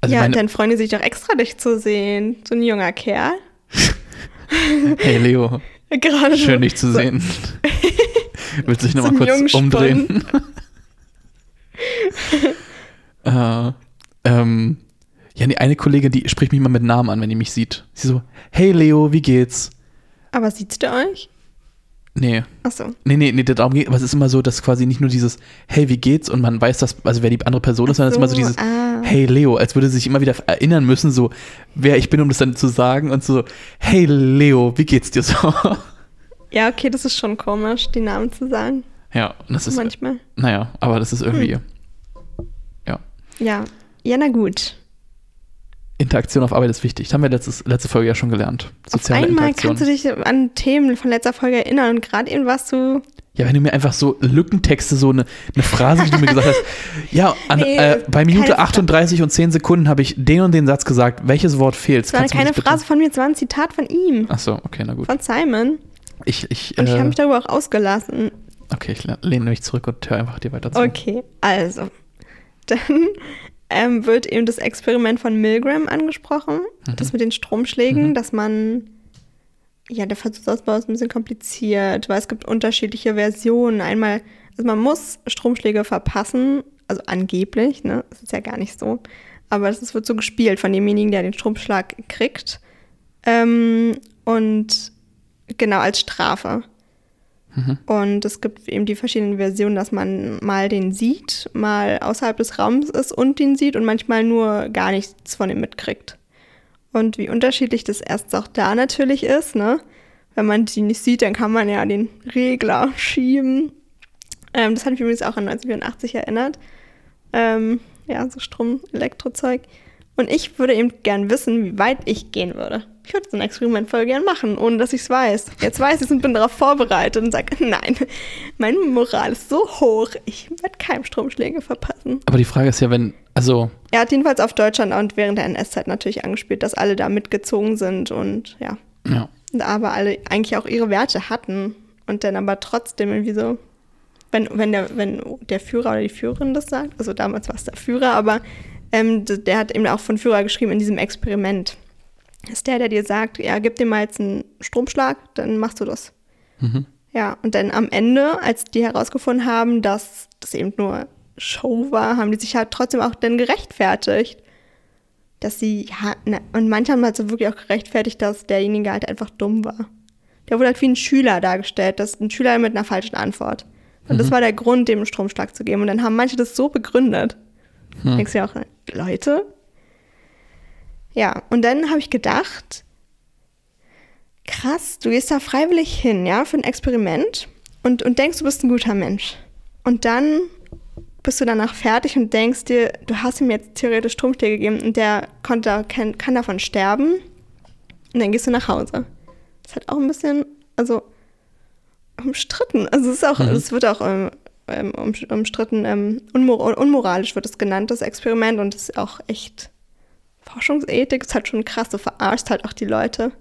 Also ja, meine, dann freuen die sich doch extra, dich zu sehen. So ein junger Kerl. hey Leo, Gerade schön dich zu so, sehen. Willst du dich nochmal kurz umdrehen? äh, ähm, ja, die eine Kollegin, die spricht mich mal mit Namen an, wenn die mich sieht. Sie so, hey Leo, wie geht's? Aber sieht ihr euch? Nee, Achso. nee, nee, nee, darum geht, aber es ist immer so, dass quasi nicht nur dieses, hey, wie geht's? Und man weiß, dass, also wer die andere Person ist, sondern es ist immer so dieses, ah. hey Leo, als würde sie sich immer wieder erinnern müssen, so wer ich bin, um das dann zu sagen und so, hey Leo, wie geht's dir so? Ja, okay, das ist schon komisch, die Namen zu sagen. ja, und das ist, Manchmal. naja, aber das ist irgendwie, Hm. ja, Ja. Ja, na gut. Interaktion auf Arbeit ist wichtig. Das haben wir letztes, letzte Folge ja schon gelernt. Soziale auf einmal kannst du dich an Themen von letzter Folge erinnern und gerade eben warst du. ja, wenn du mir einfach so Lückentexte, so eine, eine Phrase, die du mir gesagt hast, ja, an, Nee, äh, bei Minute keine Fra- 38 und 10 Sekunden habe ich den und den Satz gesagt. Welches Wort fehlt? Das war keine Phrase von mir, es war ein Zitat von ihm. Ach so, okay, na gut. Von Simon. Ich, ich, Und ich äh, habe mich darüber auch ausgelassen. okay, ich le- lehne mich zurück und höre einfach dir weiter zu. Okay, also. Dann ähm, wird eben das Experiment von Milgram angesprochen. Mhm. Das mit den Stromschlägen, Mhm. dass man. Ja, der Versuchsausbau ist ein bisschen kompliziert, weil es gibt unterschiedliche Versionen. Einmal, also man muss Stromschläge verpassen, also angeblich, ne? Das ist ja gar nicht so. Aber es wird so gespielt von demjenigen, der den Stromschlag kriegt. Ähm, und genau als Strafe. Mhm. Und es gibt eben die verschiedenen Versionen, dass man mal den sieht, mal außerhalb des Raums ist und den sieht und manchmal nur gar nichts von ihm mitkriegt. Und wie unterschiedlich das erst auch da natürlich ist, ne? Wenn man die nicht sieht, dann kann man ja den Regler schieben. Ähm, das hat mich übrigens auch an 1984 erinnert. Ähm, ja, so Strom, Elektrozeug. Und ich würde eben gern wissen, wie weit ich gehen würde. Ich würde so ein Experiment voll gern machen, ohne dass ich es weiß. Jetzt weiß ich es und bin darauf vorbereitet und sage, nein, meine Moral ist so hoch, ich werde keinem Stromschläge verpassen. Aber die Frage ist ja, wenn, also, Er hat jedenfalls auf Deutschland und während der NS-Zeit natürlich angespielt, dass alle da mitgezogen sind und ja, ja. aber alle eigentlich auch ihre Werte hatten und dann aber trotzdem irgendwie so, wenn, wenn, der, wenn der Führer oder die Führerin das sagt, also damals war es der Führer, aber Ähm, der hat eben auch von Führer geschrieben in diesem Experiment. Das ist der, der dir sagt, ja, gib dir mal jetzt einen Stromschlag, dann machst du das. Mhm. Ja, und dann am Ende, als die herausgefunden haben, dass das eben nur Show war, haben die sich halt trotzdem auch dann gerechtfertigt. Dass sie, ja, ne, und manche haben halt so wirklich auch gerechtfertigt, dass derjenige halt einfach dumm war. Der wurde halt wie ein Schüler dargestellt, das ist ein Schüler mit einer falschen Antwort. Und mhm. das war der Grund, dem einen Stromschlag zu geben. Und dann haben manche das so begründet. Hm. Denkst du ja auch, Leute? Ja, und dann habe ich gedacht, krass, du gehst da freiwillig hin, ja, für ein Experiment und, und denkst, du bist ein guter Mensch. Und dann bist du danach fertig und denkst dir, du hast ihm jetzt theoretisch Stromschläge gegeben und der konnte, kann, kann davon sterben. Und dann gehst du nach Hause. Das ist halt auch ein bisschen, also umstritten. Also es ist auch, mhm. es wird auch ähm, ähm um, umstritten, ähm, unmor unmoralisch wird es genannt, das Experiment, und es ist auch echt Forschungsethik, ist halt schon krass, du verarschst halt auch die Leute.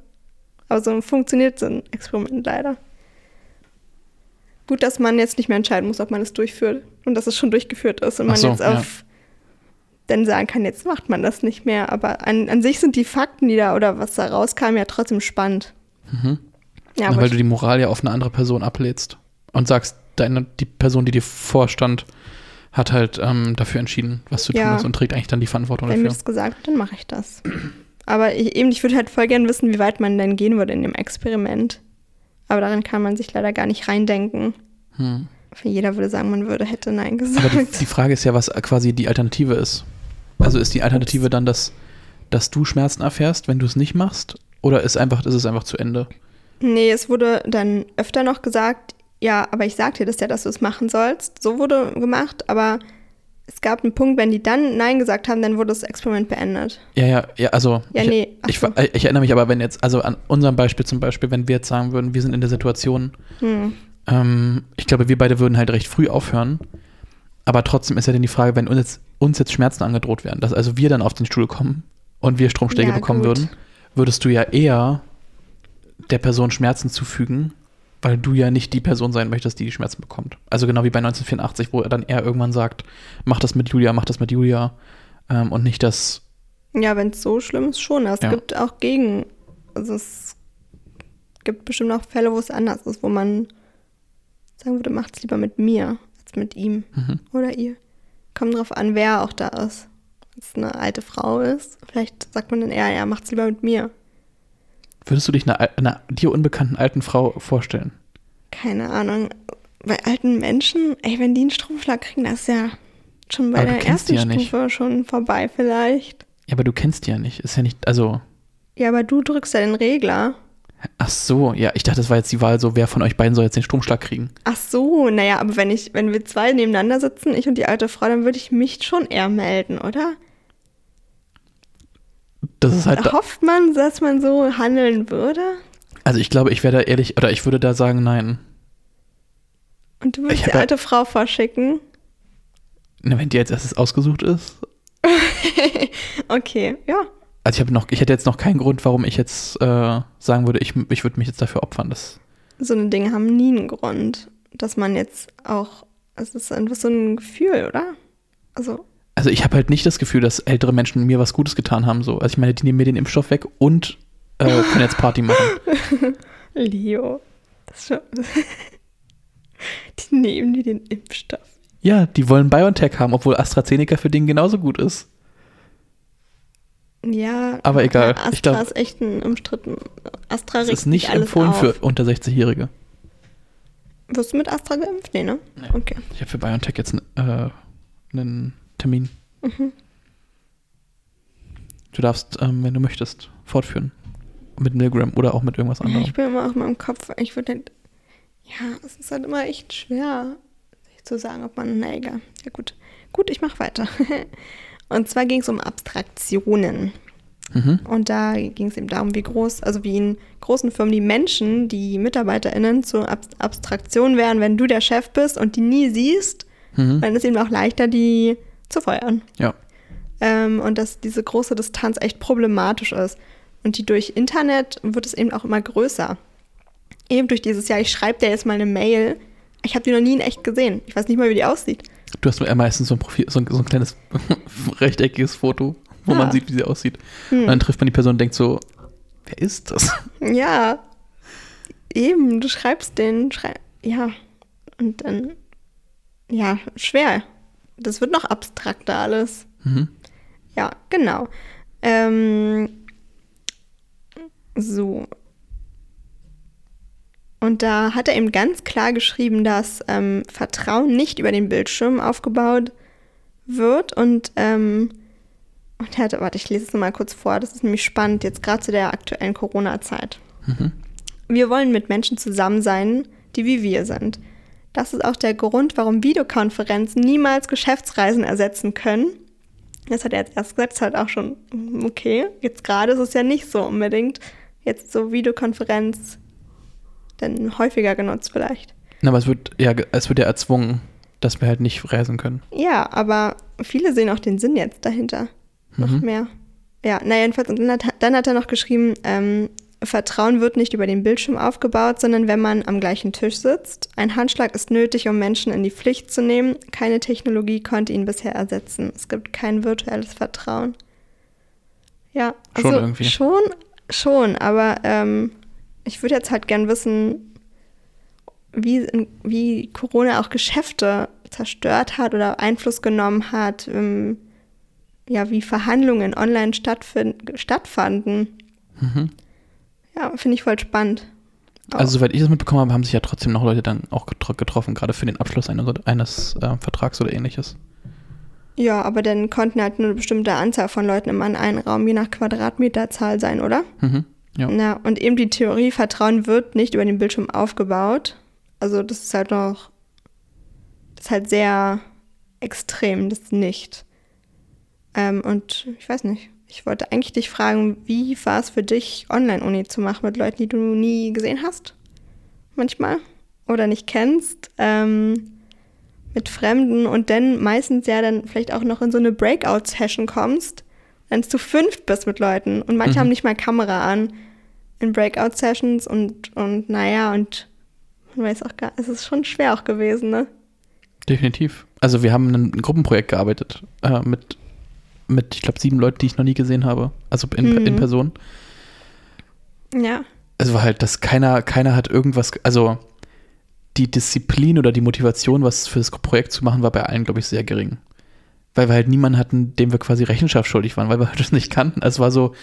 Aber so funktioniert so ein Experiment leider. Gut, dass man jetzt nicht mehr entscheiden muss, ob man es durchführt und dass es schon durchgeführt ist und man so, jetzt auf ja. dann sagen kann, jetzt macht man das nicht mehr. Aber an, an sich sind die Fakten, die da oder was da rauskam, ja trotzdem spannend. Mhm. Ja, weil du die Moral ja auf eine andere Person ablädst und sagst, deine, die Person, die dir vorstand, hat halt ähm, dafür entschieden, was zu tun ja. ist und trägt eigentlich dann die Verantwortung Wenn dafür. Wenn mir das gesagt wird, dann mache ich das. Aber ich, eben, ich würde halt voll gerne wissen, wie weit man denn gehen würde in dem Experiment. Aber darin kann man sich leider gar nicht reindenken. Hm. Jeder würde sagen, man würde, hätte Nein gesagt. Aber die, die, Frage ist ja, was quasi die Alternative ist. Also ist die Alternative dann, dass, dass du Schmerzen erfährst, wenn du es nicht machst? Oder ist, einfach, ist es einfach zu Ende? Nee, es wurde dann öfter noch gesagt, ja, aber ich sagte dir das ja, dass du es machen sollst. So wurde gemacht, aber es gab einen Punkt, wenn die dann Nein gesagt haben, dann wurde das Experiment beendet. Ja, ja, ja, also. Ja, ich, nee. Ich, ich, erinnere mich aber, wenn jetzt, also an unserem Beispiel zum Beispiel, wenn wir jetzt sagen würden, wir sind in der Situation, hm. ähm, ich glaube, wir beide würden halt recht früh aufhören. Aber trotzdem ist ja dann die Frage, wenn uns jetzt, uns jetzt Schmerzen angedroht werden, dass also wir dann auf den Stuhl kommen und wir Stromschläge ja, bekommen gut. würden, würdest du ja eher der Person Schmerzen zufügen, weil du ja nicht die Person sein möchtest, die die Schmerzen bekommt. Also genau wie bei 1984, wo er dann er irgendwann sagt, mach das mit Julia, mach das mit Julia ähm, und nicht das. Ja, wenn es so schlimm ist, schon. Es ja. gibt auch gegen, also es gibt bestimmt auch Fälle, wo es anders ist, wo man sagen würde, macht es lieber mit mir als mit ihm mhm. oder ihr. Kommt drauf an, wer auch da ist. Wenn es eine alte Frau ist, vielleicht sagt man dann eher, ja, macht es lieber mit mir. Würdest du dich einer, einer dir unbekannten alten Frau vorstellen? Keine Ahnung. Bei alten Menschen, ey, wenn die einen Stromschlag kriegen, das ist ja schon bei aber der ersten ja Stufe nicht. schon vorbei vielleicht. Ja, aber du kennst die ja nicht. Ist ja nicht, also. Ja, aber du drückst ja den Regler. Ach so, ja, ich dachte, das war jetzt die Wahl so, wer von euch beiden soll jetzt den Stromschlag kriegen. Ach so, naja, aber wenn ich, wenn wir zwei nebeneinander sitzen, ich und die alte Frau, dann würde ich mich schon eher melden, oder? Das ist halt. Hofft man, dass man so handeln würde? Also ich glaube, ich wäre da ehrlich, oder ich würde da sagen, nein. Und du würdest die alte Frau vorschicken? Na, wenn die als erstes ausgesucht ist. okay, ja. Also ich habe noch, ich hätte jetzt noch keinen Grund, warum ich jetzt äh, sagen würde, ich, ich würde mich jetzt dafür opfern. Das so eine Dinge haben nie einen Grund, dass man jetzt auch, es ist einfach so ein Gefühl, oder? Also also ich habe halt nicht das Gefühl, dass ältere Menschen mir was Gutes getan haben. So. Also ich meine, die nehmen mir den Impfstoff weg und äh, können jetzt Party machen. Leo. die nehmen dir den Impfstoff. Ja, die wollen BioNTech haben, obwohl AstraZeneca für den genauso gut ist. Ja, aber egal. Astra ich glaub, ist echt ein umstritten. Astra ist nicht empfohlen auf. für unter 60-Jährige. Wirst du mit Astra geimpft? Nee, ne? Nee. Okay. Ich habe für BioNTech jetzt äh, einen Termin. Mhm. Du darfst, ähm, wenn du möchtest, fortführen. Mit Milgram oder auch mit irgendwas anderem. Ich bin immer auf meinem Kopf. Ich würde halt, ja, es ist halt immer echt schwer, sich zu sagen, ob man, na egal. Ja, gut. Gut, ich mache weiter. Und zwar ging es um Abstraktionen. Mhm. Und da ging es eben darum, wie groß, also wie in großen Firmen die Menschen, die MitarbeiterInnen zur Ab Abstraktion wären, wenn du der Chef bist und die nie siehst, mhm. dann ist eben auch leichter, die zu feuern. Ja. Ähm, und dass diese große Distanz echt problematisch ist. Und die durch Internet wird es eben auch immer größer. Eben durch dieses Jahr, ich schreibe dir jetzt mal eine Mail. Ich habe die noch nie in echt gesehen. Ich weiß nicht mal, wie die aussieht. Du hast meistens so ein Profil, so ein, so ein kleines rechteckiges Foto, wo ja. man sieht, wie sie aussieht. Hm. Und dann trifft man die Person und denkt so, wer ist das? Ja. Eben, du schreibst den, schrei ja. Und dann, ja, schwer. Das wird noch abstrakter alles. Mhm. Ja, genau. Ähm, so. Und da hat er eben ganz klar geschrieben, dass ähm, Vertrauen nicht über den Bildschirm aufgebaut wird. Und, ähm, und er hatte, warte, ich lese es nochmal kurz vor, das ist nämlich spannend, jetzt gerade zu der aktuellen Corona-Zeit. Mhm. Wir wollen mit Menschen zusammen sein, die wie wir sind. Das ist auch der Grund, warum Videokonferenzen niemals Geschäftsreisen ersetzen können. Das hat er jetzt erst gesagt, das halt auch schon okay. Jetzt gerade ist es ja nicht so unbedingt. Jetzt so Videokonferenz dann häufiger genutzt vielleicht. Na, aber es wird ja, es wird ja erzwungen, dass wir halt nicht reisen können. Ja, aber viele sehen auch den Sinn jetzt dahinter. Mhm. Noch mehr. Ja, na jedenfalls, und dann hat, dann hat er noch geschrieben, ähm, Vertrauen wird nicht über den Bildschirm aufgebaut, sondern wenn man am gleichen Tisch sitzt. Ein Handschlag ist nötig, um Menschen in die Pflicht zu nehmen. Keine Technologie konnte ihn bisher ersetzen. Es gibt kein virtuelles Vertrauen. Ja, also schon irgendwie. Schon, schon, aber ähm, ich würde jetzt halt gern wissen, wie, wie Corona auch Geschäfte zerstört hat oder Einfluss genommen hat, ähm, ja, wie Verhandlungen online stattfanden. Mhm. Ja, finde ich voll spannend. Auch. Also soweit ich das mitbekommen habe, haben sich ja trotzdem noch Leute dann auch getroffen, gerade für den Abschluss eines, eines äh, Vertrags oder ähnliches. Ja, aber dann konnten halt nur eine bestimmte Anzahl von Leuten im einen Raum je nach Quadratmeterzahl sein, oder? Mhm, ja. ja. Und eben die Theorie, Vertrauen wird nicht über den Bildschirm aufgebaut. Also das ist halt noch, das ist halt sehr extrem, das nicht. Ähm, und ich weiß nicht, ich wollte eigentlich dich fragen, wie war es für dich, Online-Uni zu machen mit Leuten, die du nie gesehen hast? Manchmal. Oder nicht kennst. Ähm, mit Fremden und dann meistens ja dann vielleicht auch noch in so eine Breakout-Session kommst, wenn du fünf bist mit Leuten und manche mhm. haben nicht mal Kamera an in Breakout-Sessions und, und naja, und man weiß auch gar, es ist schon schwer auch gewesen, ne? Definitiv. Also wir haben ein Gruppenprojekt gearbeitet äh, mit mit, ich glaube, sieben Leuten, die ich noch nie gesehen habe. Also in, mhm. in Person. Ja. Es war halt, dass keiner, keiner hat irgendwas, also die Disziplin oder die Motivation, was für das Projekt zu machen, war bei allen, glaube ich, sehr gering. Weil wir halt niemanden hatten, dem wir quasi Rechenschaft schuldig waren, weil wir das nicht kannten. Also es war so,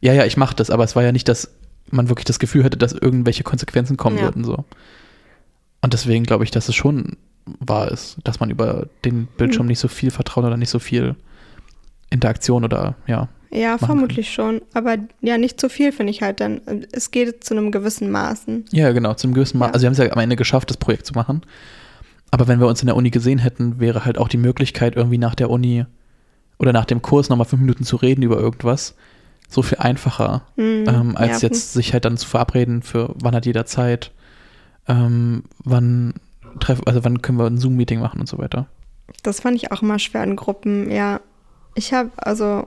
ja, ja, ich mache das, aber es war ja nicht, dass man wirklich das Gefühl hatte, dass irgendwelche Konsequenzen kommen ja. würden. So. Und deswegen glaube ich, dass es schon wahr ist, dass man über den Bildschirm mhm. nicht so viel Vertrauen oder nicht so viel Interaktion oder ja. Ja, vermutlich schon. Aber ja, nicht zu viel, finde ich halt dann. Es geht zu einem gewissen Maßen. Ja, genau, zu einem gewissen Maß. Ja. Also wir haben es ja am Ende geschafft, das Projekt zu machen. Aber wenn wir uns in der Uni gesehen hätten, wäre halt auch die Möglichkeit, irgendwie nach der Uni oder nach dem Kurs nochmal fünf Minuten zu reden über irgendwas, so viel einfacher, mhm, ähm, als ja. jetzt sich halt dann zu verabreden für wann hat jeder Zeit, ähm, wann treff, also wann können wir ein Zoom-Meeting machen und so weiter. Das fand ich auch immer schwer in Gruppen, ja. Ich habe also,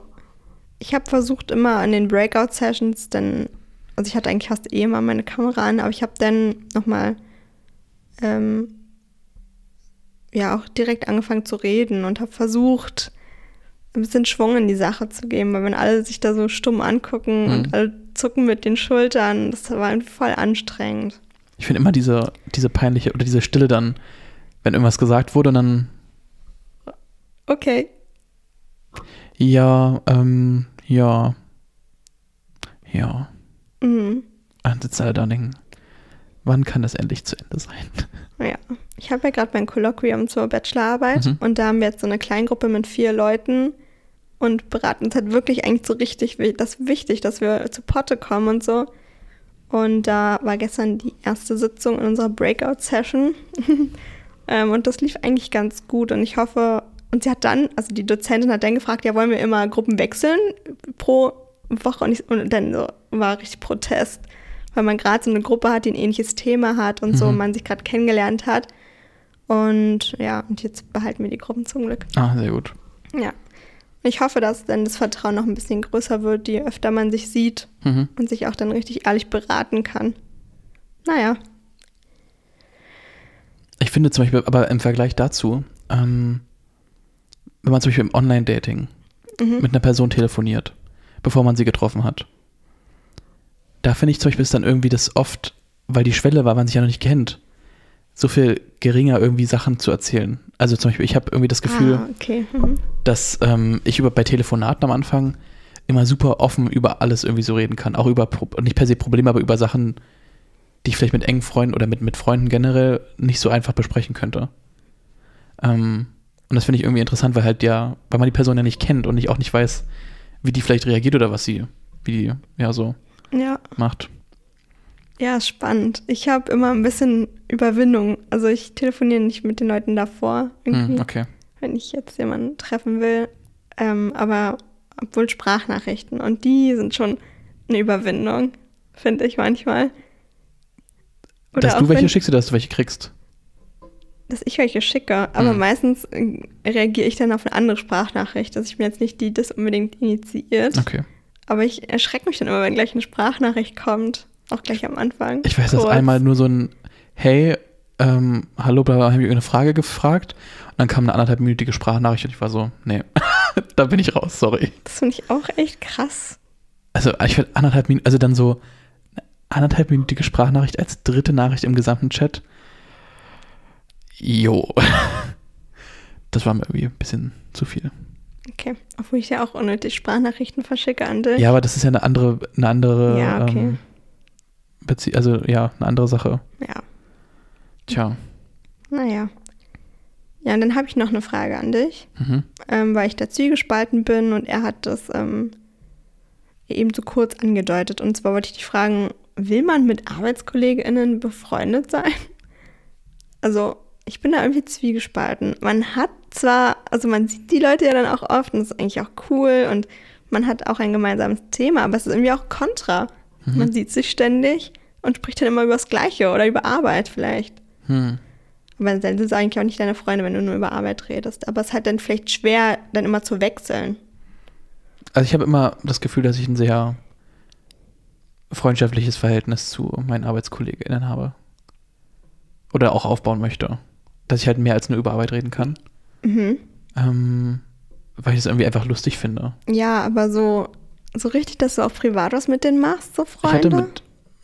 ich habe versucht immer an den Breakout-Sessions, dann, also ich hatte eigentlich fast eh immer meine Kamera an, aber ich habe dann nochmal, ähm, ja, auch direkt angefangen zu reden und habe versucht, ein bisschen Schwung in die Sache zu geben, weil wenn alle sich da so stumm angucken mhm. und alle zucken mit den Schultern, das war voll anstrengend. Ich finde immer diese, diese peinliche oder diese Stille dann, wenn irgendwas gesagt wurde und dann. Okay. Ja, ähm, ja. Ja. Mhm. Dann sitzen alle da und denken, wann kann das endlich zu Ende sein? Ja, ich habe ja gerade mein Kolloquium zur Bachelorarbeit mhm. und da haben wir jetzt so eine Kleingruppe mit vier Leuten und beraten uns halt wirklich eigentlich so richtig das wichtig, dass wir zu Potte kommen und so. Und da war gestern die erste Sitzung in unserer Breakout-Session. ähm, und das lief eigentlich ganz gut und ich hoffe, und sie hat dann, also die Dozentin hat dann gefragt, ja, wollen wir immer Gruppen wechseln pro Woche? Und, ich, und dann so war richtig Protest, weil man gerade so eine Gruppe hat, die ein ähnliches Thema hat und mhm. so, und man sich gerade kennengelernt hat. Und ja, und jetzt behalten wir die Gruppen zum Glück. Ah, sehr gut. Ja. Ich hoffe, dass dann das Vertrauen noch ein bisschen größer wird, je öfter man sich sieht mhm. und sich auch dann richtig ehrlich beraten kann. Naja. Ich finde zum Beispiel, aber im Vergleich dazu, ähm, wenn man zum Beispiel im Online-Dating Mhm. mit einer Person telefoniert, bevor man sie getroffen hat. Da finde ich zum Beispiel ist dann irgendwie das oft, weil die Schwelle, weil man sich ja noch nicht kennt, so viel geringer irgendwie Sachen zu erzählen. Also zum Beispiel, ich habe irgendwie das Gefühl, Ah, okay. Mhm. dass ähm, ich über bei Telefonaten am Anfang immer super offen über alles irgendwie so reden kann. Auch über, nicht per se Probleme, aber über Sachen, die ich vielleicht mit engen Freunden oder mit, mit Freunden generell nicht so einfach besprechen könnte. Ähm, und das finde ich irgendwie interessant, weil halt ja, weil man die Person ja nicht kennt und ich auch nicht weiß, wie die vielleicht reagiert oder was sie, wie die ja so Ja. macht. Ja, spannend. Ich habe immer ein bisschen Überwindung. Also ich telefoniere nicht mit den Leuten davor, irgendwie, Hm, okay. wenn ich jetzt jemanden treffen will. Ähm, aber obwohl Sprachnachrichten und die sind schon eine Überwindung, finde ich manchmal. dass auch du welche wenn- schickst oder dass du welche kriegst. Dass ich welche schicke, aber Hm. meistens äh, reagiere ich dann auf eine andere Sprachnachricht. Also ich bin jetzt nicht die, die das unbedingt initiiert. Okay. Aber ich erschrecke mich dann immer, wenn gleich eine Sprachnachricht kommt. Auch gleich am Anfang. Ich weiß, dass einmal nur so ein Hey, ähm, hallo, bla, bla, haben wir irgendeine Frage gefragt und dann kam eine anderthalbminütige Sprachnachricht und ich war so, nee, da bin ich raus, sorry. Das finde ich auch echt krass. Also ich finde anderthalb Minuten, also dann so eine anderthalbminütige Sprachnachricht als dritte Nachricht im gesamten Chat. Jo. Das war mir irgendwie ein bisschen zu viel. Okay. Obwohl ich ja auch unnötig Sprachnachrichten verschicke an dich. Ja, aber das ist ja eine andere, eine andere, Ja, okay. ähm, Bezie also ja, eine andere Sache. Ja. Tja. Naja. Ja, und dann habe ich noch eine Frage an dich, Mhm. ähm, weil ich da zwiegespalten bin und er hat das ähm, eben so kurz angedeutet. Und zwar wollte ich dich fragen, will man mit ArbeitskollegInnen befreundet sein? Also, ich bin da irgendwie zwiegespalten. Man hat zwar, also man sieht die Leute ja dann auch oft und das ist eigentlich auch cool und man hat auch ein gemeinsames Thema, aber es ist irgendwie auch kontra. Mhm. Man sieht sich ständig und spricht dann immer über das Gleiche oder über Arbeit vielleicht. Hm. Aber dann sind es eigentlich auch nicht deine Freunde, wenn du nur über Arbeit redest. Aber es ist halt dann vielleicht schwer, dann immer zu wechseln. Also ich habe immer das Gefühl, dass ich ein sehr freundschaftliches Verhältnis zu meinen ArbeitskollegInnen habe. Oder auch aufbauen möchte. Dass ich halt mehr als nur über Arbeit reden kann. Mhm. Ähm, weil ich das irgendwie einfach lustig finde. Ja, aber so, so richtig, dass du auch privat was mit denen machst, so Ich Freunde? hatte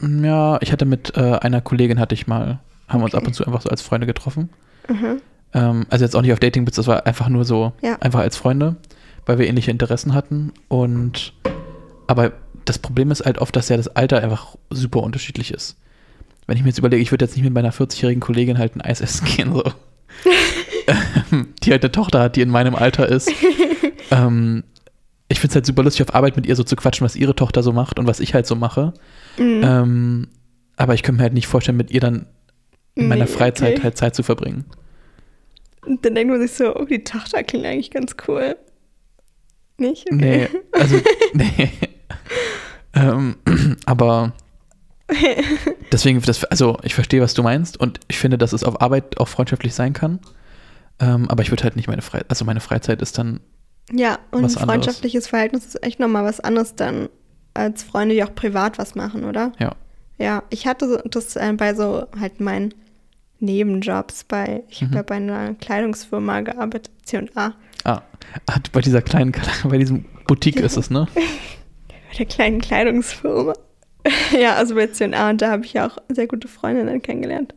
mit, ja, ich hatte mit äh, einer Kollegin hatte ich mal, haben wir uns Okay. ab und zu einfach so als Freunde getroffen. Mhm. Ähm, also jetzt auch nicht auf Dating, das war einfach nur so, Ja. einfach als Freunde, weil wir ähnliche Interessen hatten. Und aber das Problem ist halt oft, dass ja das Alter einfach super unterschiedlich ist. Wenn ich mir jetzt überlege, ich würde jetzt nicht mit meiner 40-jährigen Kollegin halt ein Eis essen gehen, so. Ähm, die halt eine Tochter hat, die in meinem Alter ist. ähm, ich finde es halt super lustig, auf Arbeit mit ihr so zu quatschen, was ihre Tochter so macht und was ich halt so mache. Mhm. Ähm, aber ich könnte mir halt nicht vorstellen, mit ihr dann in meiner Nee, Freizeit okay. halt Zeit zu verbringen. Und dann denkt man sich so, oh, die Tochter klingt eigentlich ganz cool. Nicht? Nee, Okay. also, nee. ähm, aber deswegen, das, also ich verstehe, was du meinst und ich finde, dass es auf Arbeit auch freundschaftlich sein kann. Ähm, aber ich würde halt nicht meine Freizeit, also meine Freizeit ist dann, Ja, und Was ein anderes. freundschaftliches Verhältnis ist echt nochmal was anderes dann als Freunde, die auch privat was machen, oder? ja. Ja, ich hatte das äh, bei so halt meinen Nebenjobs bei, ich habe Mhm. ja bei einer Kleidungsfirma gearbeitet, C&A, Ah, bei dieser kleinen, bei diesem Boutique ist es, ne? bei der kleinen Kleidungsfirma. ja, also bei C&A und da habe ich ja auch sehr gute Freundinnen kennengelernt.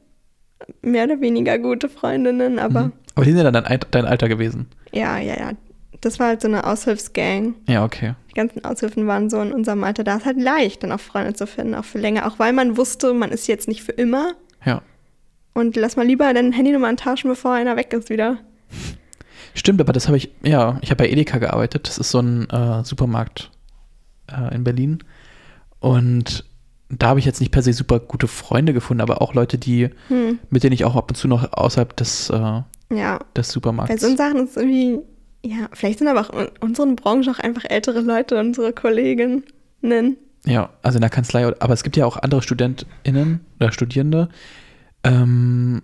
Mehr oder weniger gute Freundinnen, aber Mhm. Aber die sind ja dann dein, dein Alter gewesen. ja, ja, ja. Das war halt so eine Aushilfsgang. Ja, okay. Die ganzen Aushilfen waren so in unserem Alter. Da ist halt leicht, dann auch Freunde zu finden, auch für länger. Auch weil man wusste, man ist jetzt nicht für immer. Ja. Und lass mal lieber deine Handynummern tauschen, bevor einer weg ist wieder. Stimmt, aber das habe ich, ja, ich habe bei Edeka gearbeitet. Das ist so ein äh, Supermarkt äh, in Berlin. Und da habe ich jetzt nicht per se super gute Freunde gefunden, aber auch Leute, die, Hm. mit denen ich auch ab und zu noch außerhalb des, äh, Ja, des bei Supermarkts. so Sachen ist irgendwie, ja, vielleicht sind aber auch in unserer Branche auch einfach ältere Leute, unsere Kolleginnen. Ja, also in der Kanzlei, aber es gibt ja auch andere StudentInnen oder Studierende, ähm,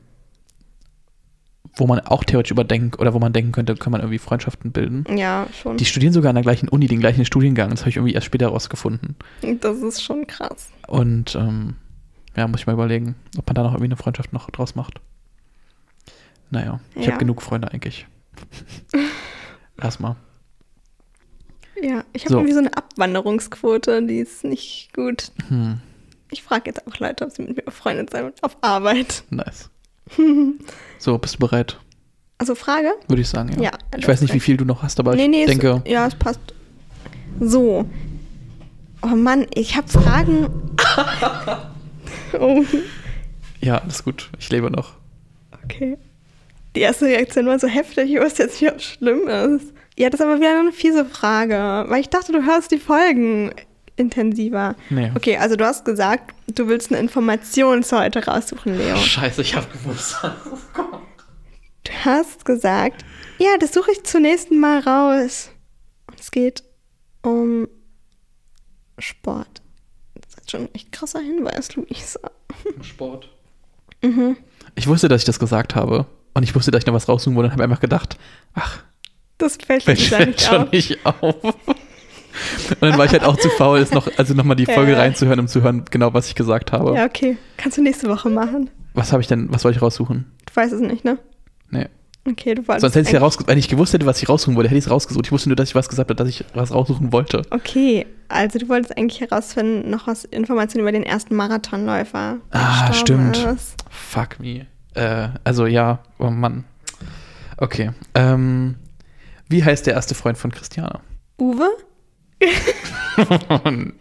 wo man auch theoretisch überdenken oder wo man denken könnte, kann man irgendwie Freundschaften bilden. Ja, schon. Die studieren sogar an der gleichen Uni, den gleichen Studiengang. Das habe ich irgendwie erst später rausgefunden. das ist schon krass. Und ähm, ja, muss ich mal überlegen, ob man da noch irgendwie eine Freundschaft noch draus macht. Naja, ich Ja. habe genug Freunde eigentlich. Erstmal. Ja, ich habe So. irgendwie so eine Abwanderungsquote, die ist nicht gut. Hm, Ich frage jetzt auch Leute, ob sie mit mir befreundet wollen. Auf Arbeit. nice. So, bist du bereit? Also Frage? Würde ich sagen, ja. Ja, ich weiß nicht, wie viel du noch hast, aber nee, ich nee, denke, es, ja, es passt. So. Oh Mann, ich habe Fragen. oh, ja, alles gut. Ich lebe noch. okay. Die erste Reaktion war so heftig, ich wusste jetzt nicht, ob es schlimm ist. Ja, das ist aber wieder eine fiese Frage, weil ich dachte, du hörst die Folgen intensiver. Nee. Okay, also du hast gesagt, du willst eine Information zu heute raussuchen, Leo. Scheiße, ich hab gewusst. Du hast gesagt, ja, das suche ich zunächst mal raus. Es geht um Sport. Das ist schon ein echt krasser Hinweis, Luisa. Sport. Mhm. Ich wusste, dass ich das gesagt habe. Und ich wusste, dass ich noch was raussuchen wollte und habe einfach gedacht, ach, Das fällt fällt, mir fällt nicht schon auf. nicht auf. Und dann war ich halt auch zu faul, es noch, also nochmal die Folge ja. reinzuhören, um zu hören, genau was ich gesagt habe. Ja, okay. Kannst du nächste Woche machen. Was habe ich denn, was wollte ich raussuchen? Du weißt es nicht, ne? Nee. Okay, du wolltest. Sonst hätte ich ja rausgesucht, wenn ich gewusst hätte, was ich raussuchen wollte, hätte ich es rausgesucht. Ich wusste nur, dass ich was gesagt habe, dass ich was raussuchen wollte. Okay, also du wolltest eigentlich herausfinden, noch was Informationen über den ersten Marathonläufer. Ah, stimmt. ist. Fuck me. Äh, also ja, oh Mann. Okay. Ähm, wie heißt der erste Freund von Christiane? Uwe?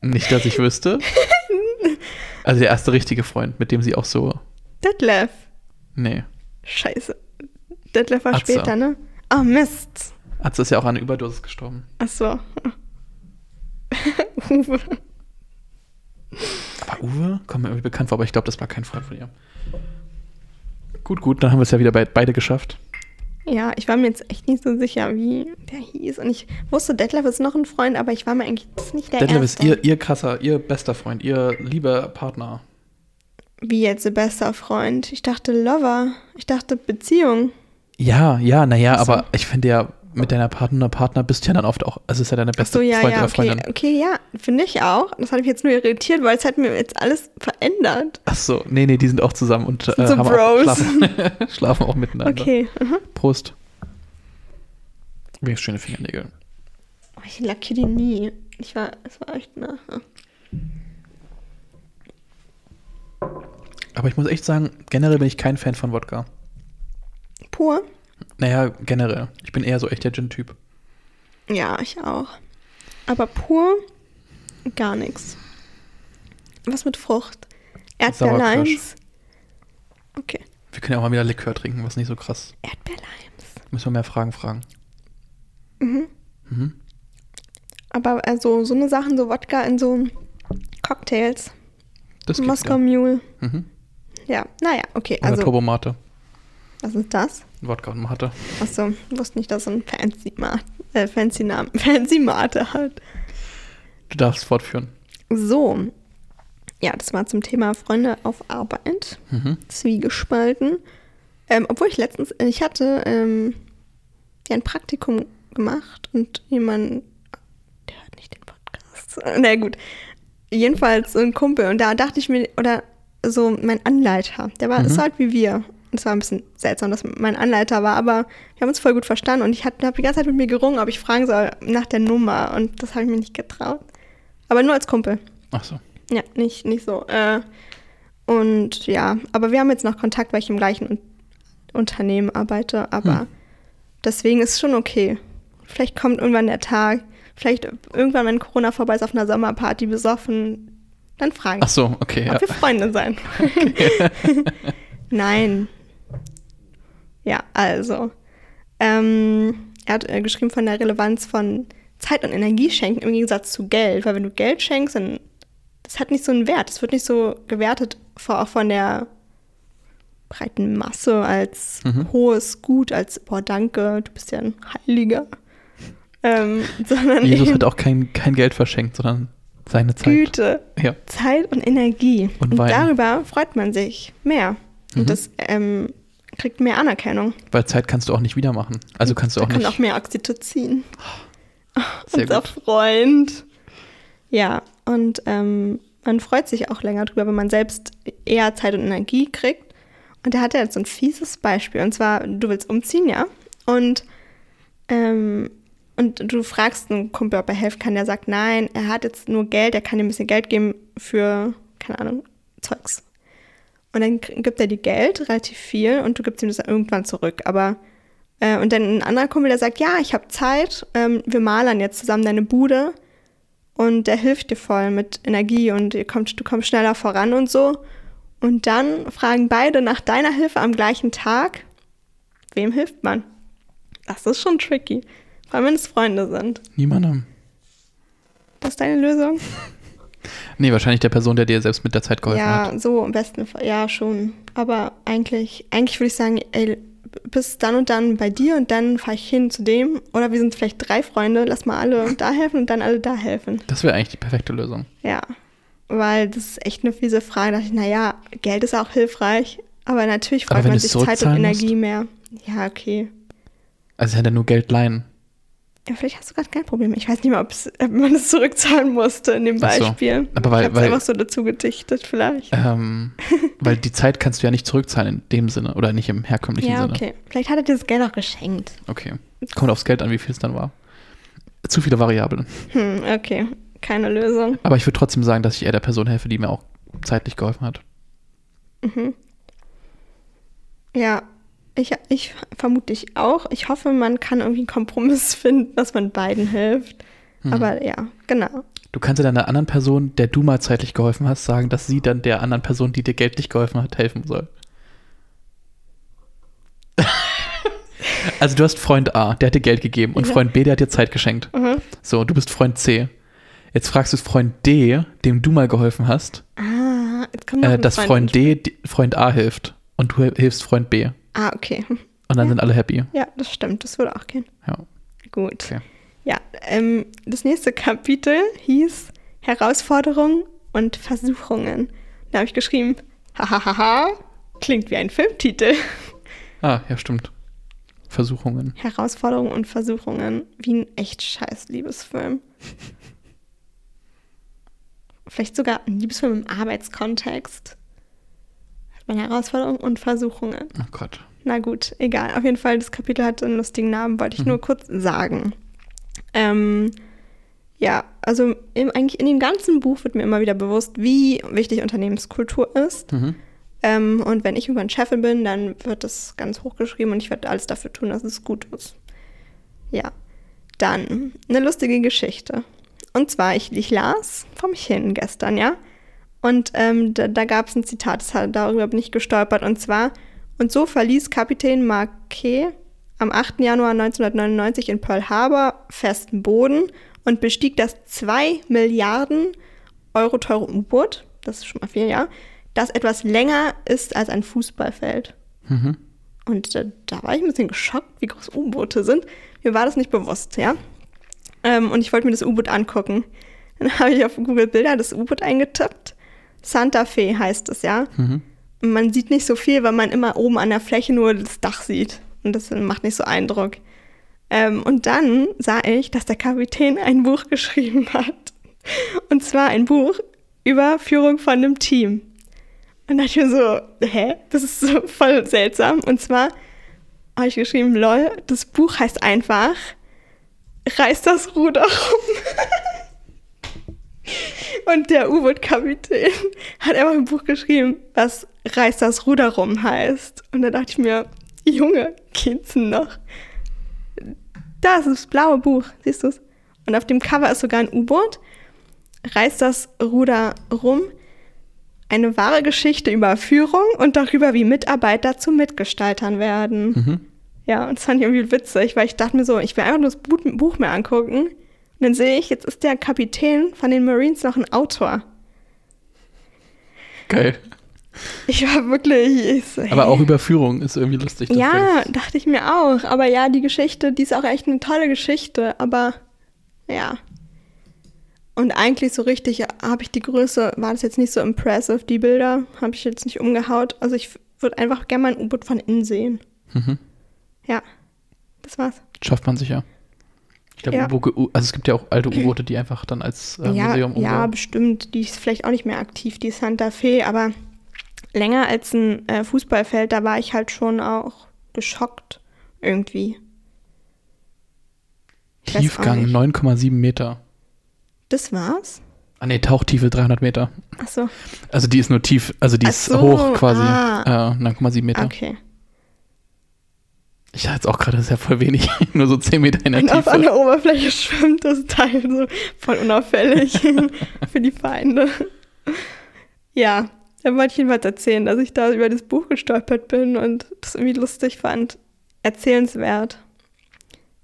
Nicht, dass ich wüsste. Also der erste richtige Freund, mit dem sie auch so. Detlef. Nee. Scheiße. Detlef war Atze. später, ne? Oh, Mist. Atze ist ja auch an einer Überdosis gestorben. Ach so. Uwe. Aber Uwe kommt mir irgendwie bekannt vor, aber ich glaube, das war kein Freund von ihr. Gut, gut, dann haben wir es ja wieder bei, beide geschafft. Ja, ich war mir jetzt echt nicht so sicher, wie der hieß. Und ich wusste, Detlef ist noch ein Freund, aber ich war mir eigentlich nicht der Detlef Erste. ist ihr, ihr krasser, ihr bester Freund, ihr lieber Partner. Wie jetzt ihr bester Freund? Ich dachte Lover. Ich dachte Beziehung. Ja, ja, naja, so. aber ich finde ja, mit deiner Partner, Partner bist du ja dann oft auch, also ist ja deine beste so, ja, Freund ja, okay. Freundin. Okay, ja, finde ich auch. Das hat mich jetzt nur irritiert, weil es hat mir jetzt alles verändert. Ach so, nee, nee, die sind auch zusammen und äh, So haben Bros. Auch, schlafen, schlafen auch miteinander. Okay. aha. Prost. Übrigens schöne Fingernägel. Oh, ich lackiere die nie. Ich war, es war echt nah. Aber ich muss echt sagen, generell bin ich kein Fan von Wodka. Pur? Naja, generell. Ich bin eher so echt der Gin-Typ. Ja, ich auch. Aber pur gar nichts. Was mit Frucht? Erdbeerlimes? Okay. Wir können ja auch mal wieder Likör trinken, was nicht so krass. Erdbeerlimes. Müssen wir mehr Fragen fragen. Mhm. Mhm. Aber also so eine Sachen, so Wodka in so Cocktails. Das Moskau wieder. Mule. Mhm. Ja, naja, okay. Oder Also, Turbomate. Was ist das? Wodka und Mate. Achso, wusste nicht, dass so ein fancy Mate, äh, fancy Namen, fancy Mate hat. Du darfst fortführen. So. Ja, das war zum Thema Freunde auf Arbeit. Mhm. Zwiegespalten. Ähm, obwohl ich letztens, ich hatte ähm, ja ein Praktikum gemacht und jemand, der hört nicht den Podcast. Na gut. Jedenfalls so ein Kumpel und da dachte ich mir, oder so mein Anleiter, der war Mhm. so alt wie wir. Es war ein bisschen seltsam, dass mein Anleiter war, aber wir haben uns voll gut verstanden und ich habe hab die ganze Zeit mit mir gerungen, ob ich fragen soll nach der Nummer und das habe ich mir nicht getraut. Aber nur als Kumpel. Ach so. Ja, nicht, nicht so. Äh, und ja, aber wir haben jetzt noch Kontakt, weil ich im gleichen Un Unternehmen arbeite, aber Hm. deswegen ist es schon okay. Vielleicht kommt irgendwann der Tag, vielleicht irgendwann, wenn Corona vorbei ist, auf einer Sommerparty besoffen, dann frage Ach so, okay. ob Ja. wir Freunde sein. Nein. Ja, also. Ähm, er hat äh, geschrieben von der Relevanz von Zeit und Energie schenken im Gegensatz zu Geld. Weil wenn du Geld schenkst, dann das hat nicht so einen Wert. Es wird nicht so gewertet, vor, auch von der breiten Masse als Mhm. hohes Gut, als, boah, danke, du bist ja ein Heiliger. Ähm, sondern Jesus hat auch kein, kein Geld verschenkt, sondern seine Zeit. Güte. Ja. Zeit und Energie. Und Und, darüber freut man sich mehr. Mhm. Und das ähm, kriegt mehr Anerkennung. Weil Zeit kannst du auch nicht wieder machen. Also kannst du Da auch kann nicht. auch mehr Oxytocin. Sehr Unser gut. Freund. Ja, und ähm, man freut sich auch länger drüber, wenn man selbst eher Zeit und Energie kriegt. Und da hat er jetzt so ein fieses Beispiel. Und zwar, du willst umziehen, ja? Und, ähm, und du fragst einen Kumpel, ob er helfen kann. Der sagt, nein, er hat jetzt nur Geld, er kann dir ein bisschen Geld geben für, keine Ahnung, Zeugs. Und dann gibt er dir Geld, relativ viel, und du gibst ihm das irgendwann zurück. Aber, äh, und dann ein anderer Kumpel, der sagt, ja, ich habe Zeit, ähm, wir malern jetzt zusammen deine Bude. Und der hilft dir voll mit Energie und ihr kommt, du kommst schneller voran und so. Und dann fragen beide nach deiner Hilfe am gleichen Tag, wem hilft man? Das ist schon tricky. Vor allem, wenn es Freunde sind. Niemandem. Das ist deine Lösung? Nee, wahrscheinlich der Person, der dir selbst mit der Zeit geholfen ja, hat. Ja, so im besten Fall. Ja, schon. Aber eigentlich, eigentlich würde ich sagen, ey, bis dann und dann bei dir und dann fahre ich hin zu dem. Oder wir sind vielleicht drei Freunde, lass mal alle da helfen und dann alle da helfen. Das wäre eigentlich die perfekte Lösung. Ja, weil das ist echt eine fiese Frage. Da dachte ich, naja, Geld ist auch hilfreich, aber natürlich freut Aber man sich Zeit und Energie zurückzahlen mehr. Ja, okay. Also hätte er nur Geld leihen. Ja, vielleicht hast du gerade kein Problem. Ich weiß nicht mal, ob man es zurückzahlen musste in dem Ach so. Beispiel. Aber weil- ich weil- einfach so dazu gedichtet vielleicht. Ähm, weil die Zeit kannst du ja nicht zurückzahlen in dem Sinne oder nicht im herkömmlichen ja, Sinne. okay. Vielleicht hat er dir das Geld auch geschenkt. Okay. Kommt aufs Geld an, wie viel es dann war. Zu viele Variablen. Hm, okay. Keine Lösung. Aber ich würde trotzdem sagen, dass ich eher der Person helfe, die mir auch zeitlich geholfen hat. Ja, ich, ich vermute ich auch. Ich hoffe, man kann irgendwie einen Kompromiss finden, dass man beiden hilft. Mhm. Aber ja, genau. Du kannst ja deiner anderen Person, der du mal zeitlich geholfen hast, sagen, dass sie dann der anderen Person, die dir geldlich geholfen hat, helfen soll. also du hast Freund A, der hat dir Geld gegeben und Ja. Freund B, der hat dir Zeit geschenkt. Mhm. So, du bist Freund C. Jetzt fragst du Freund D, dem du mal geholfen hast, Ah, äh, dass Freund D die- Freund A hilft und du hilfst Freund B. Ah, okay. Und dann Ja. sind alle happy. Ja, das stimmt. Das würde auch gehen. Ja. Gut. Okay. Ja, ähm, das nächste Kapitel hieß Herausforderungen und Versuchungen. Da habe ich geschrieben, hahaha, klingt wie ein Filmtitel. Ah, ja, stimmt. Versuchungen. Herausforderungen und Versuchungen, wie ein echt scheiß Liebesfilm. Vielleicht sogar ein Liebesfilm im Arbeitskontext. Man Herausforderungen und Versuchungen. Oh Gott. Na gut, egal. Auf jeden Fall, das Kapitel hat einen lustigen Namen, wollte ich Mhm. nur kurz sagen. Ähm, ja, also im, eigentlich in dem ganzen Buch wird mir immer wieder bewusst, wie wichtig Unternehmenskultur ist. Mhm. Ähm, und wenn ich irgendwann Chefin bin, dann wird das ganz hochgeschrieben und ich werde alles dafür tun, dass es gut ist. Ja. Dann eine lustige Geschichte. Und zwar, ich, ich las vor mich hin gestern, ja. Und ähm, da, da gab es ein Zitat, das hat, darüber bin ich gestolpert. Und zwar, und so verließ Kapitän Marquet am 8. Januar 1999 in Pearl Harbor festen Boden und bestieg das 2 Milliarden Euro teure U-Boot, das ist schon mal viel, ja, das etwas länger ist als ein Fußballfeld. Mhm. Und äh, da war ich ein bisschen geschockt, wie groß U-Boote sind. Mir war das nicht bewusst, ja. Ähm, und ich wollte mir das U-Boot angucken. Dann habe ich auf Google Bilder das U-Boot eingetippt. Santa Fe heißt es, ja. Mhm. Man sieht nicht so viel, weil man immer oben an der Fläche nur das Dach sieht. Und das macht nicht so Eindruck. Ähm, und dann sah ich, dass der Kapitän ein Buch geschrieben hat. Und zwar ein Buch über Führung von einem Team. Und da dachte ich mir so, hä? Das ist so voll seltsam. Und zwar habe ich geschrieben, lol, das Buch heißt einfach Reiß das Ruder rum. Und der U-Boot-Kapitän hat einfach ein Buch geschrieben, was Reiß das Ruder rum heißt. Und da dachte ich mir, Junge, geht's noch? Da ist das blaue Buch, siehst du es? Und auf dem Cover ist sogar ein U-Boot. Reiß das Ruder rum. Eine wahre Geschichte über Führung und darüber, wie Mitarbeiter zu Mitgestaltern werden. Mhm. Ja, und das fand ich irgendwie witzig, weil ich dachte mir so, ich will einfach nur das Bu- Buch mir angucken. Und dann sehe ich, jetzt ist der Kapitän von den Marines noch ein Autor. Geil. Ich war wirklich. Ich so, Aber hä? auch Überführung ist irgendwie lustig. Ja, Ding. dachte ich mir auch. Aber ja, die Geschichte, die ist auch echt eine tolle Geschichte. Aber ja. Und eigentlich so richtig habe ich die Größe, war das jetzt nicht so impressive, die Bilder, habe ich jetzt nicht umgehaut. Also ich würde einfach gerne mal ein U-Boot von innen sehen. Mhm. Ja, das war's. Schafft man sicher. Ich glaube, Ja. Also es gibt ja auch alte U-Boote, die einfach dann als äh, ja, Museum ja, umbauen. bestimmt. Die ist vielleicht auch nicht mehr aktiv, die Santa Fe, aber länger als ein äh, Fußballfeld, da war ich halt schon auch geschockt irgendwie. Tiefgang 9,7 Meter. Das war's? Ah nee, Tauchtiefe 300 Meter. Ach so. Also die ist nur tief, also die Ach ist so, hoch quasi. ah. Äh, 9,7 Meter. Okay. Ich hatte jetzt auch gerade, das ist ja voll wenig. nur so 10 Meter in der Und auf Tiefe. der Oberfläche schwimmt das Teil so voll unauffällig für die Feinde. Ja, da wollte ich jedenfalls erzählen, dass ich da über das Buch gestolpert bin und das irgendwie lustig fand. Erzählenswert.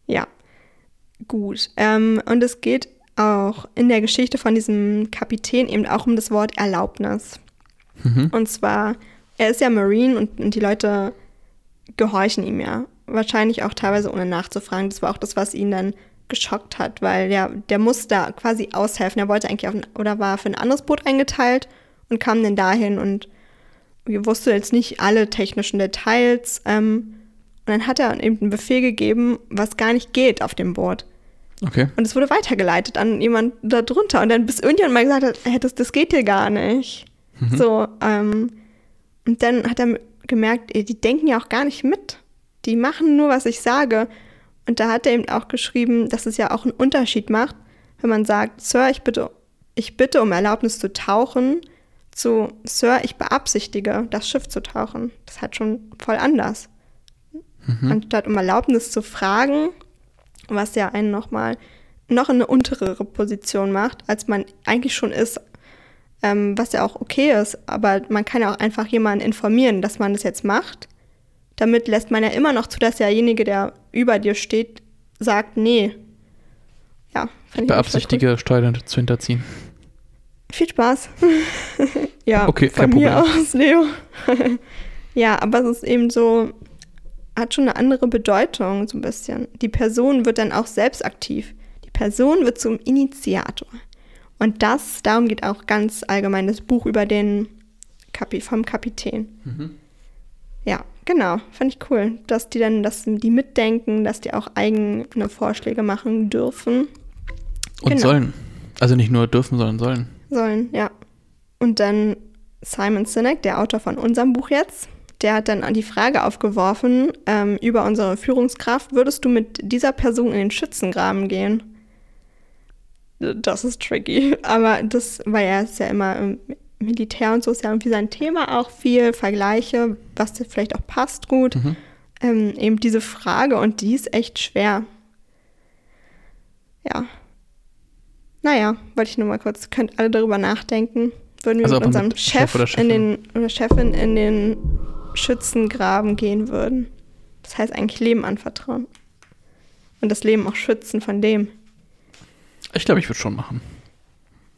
Ja, gut. Ähm, und es geht auch in der Geschichte von diesem Kapitän eben auch um das Wort Erlaubnis. Mhm. Und zwar, er ist ja Marine und, und die Leute gehorchen ihm ja. Wahrscheinlich auch teilweise ohne nachzufragen. Das war auch das, was ihn dann geschockt hat, weil der, der muss da quasi aushelfen. Er wollte eigentlich auf ein, oder war für ein anderes Boot eingeteilt und kam dann dahin und wusste jetzt nicht alle technischen Details. Ähm, und dann hat er eben einen Befehl gegeben, was gar nicht geht auf dem Boot. Okay. Und es wurde weitergeleitet an jemand da drunter. Und dann bis irgendjemand mal gesagt hat, hey, das, das geht hier gar nicht. Mhm. So, ähm, und dann hat er gemerkt, die denken ja auch gar nicht mit. Die machen nur, was ich sage. Und da hat er eben auch geschrieben, dass es ja auch einen Unterschied macht, wenn man sagt, Sir, ich bitte, ich bitte um Erlaubnis zu tauchen, zu Sir, ich beabsichtige, das Schiff zu tauchen. Das ist halt schon voll anders. Mhm. Anstatt um Erlaubnis zu fragen, was ja einen nochmal noch in eine untere Position macht, als man eigentlich schon ist, ähm, was ja auch okay ist. Aber man kann ja auch einfach jemanden informieren, dass man das jetzt macht. Damit lässt man ja immer noch zu, dass derjenige, der über dir steht, sagt, nee. Ja, ich Beabsichtige, Steuern zu hinterziehen. Viel Spaß. ja, Okay, von mir Problem. aus, Leo. ja, aber es ist eben so, hat schon eine andere Bedeutung, so ein bisschen. Die Person wird dann auch selbst aktiv. Die Person wird zum Initiator. Und das, darum geht auch ganz allgemein das Buch über den Kapi, vom Kapitän. Mhm. Ja, genau, fand ich cool, dass die dann, dass die mitdenken, dass die auch eigene Vorschläge machen dürfen. Und Genau. sollen. Also nicht nur dürfen, sondern sollen. sollen, ja. Und dann Simon Sinek, der Autor von unserem Buch jetzt, der hat dann die Frage aufgeworfen ähm, über unsere Führungskraft, würdest du mit dieser Person in den Schützengraben gehen? Das ist tricky, aber das, weil er ist ja immer im Militär und so ist ja irgendwie sein Thema auch viel, Vergleiche, was vielleicht auch passt gut. Mhm. Ähm, eben diese Frage und die ist echt schwer. Ja. Naja, wollte ich nur mal kurz, könnt alle darüber nachdenken. Würden wir Also mit unserem mit Chef Chef, oder in Chefin? den, oder Chefin in den Schützengraben gehen würden. Das heißt eigentlich Leben anvertrauen. Und das Leben auch schützen von dem. Ich glaube, ich würde schon machen.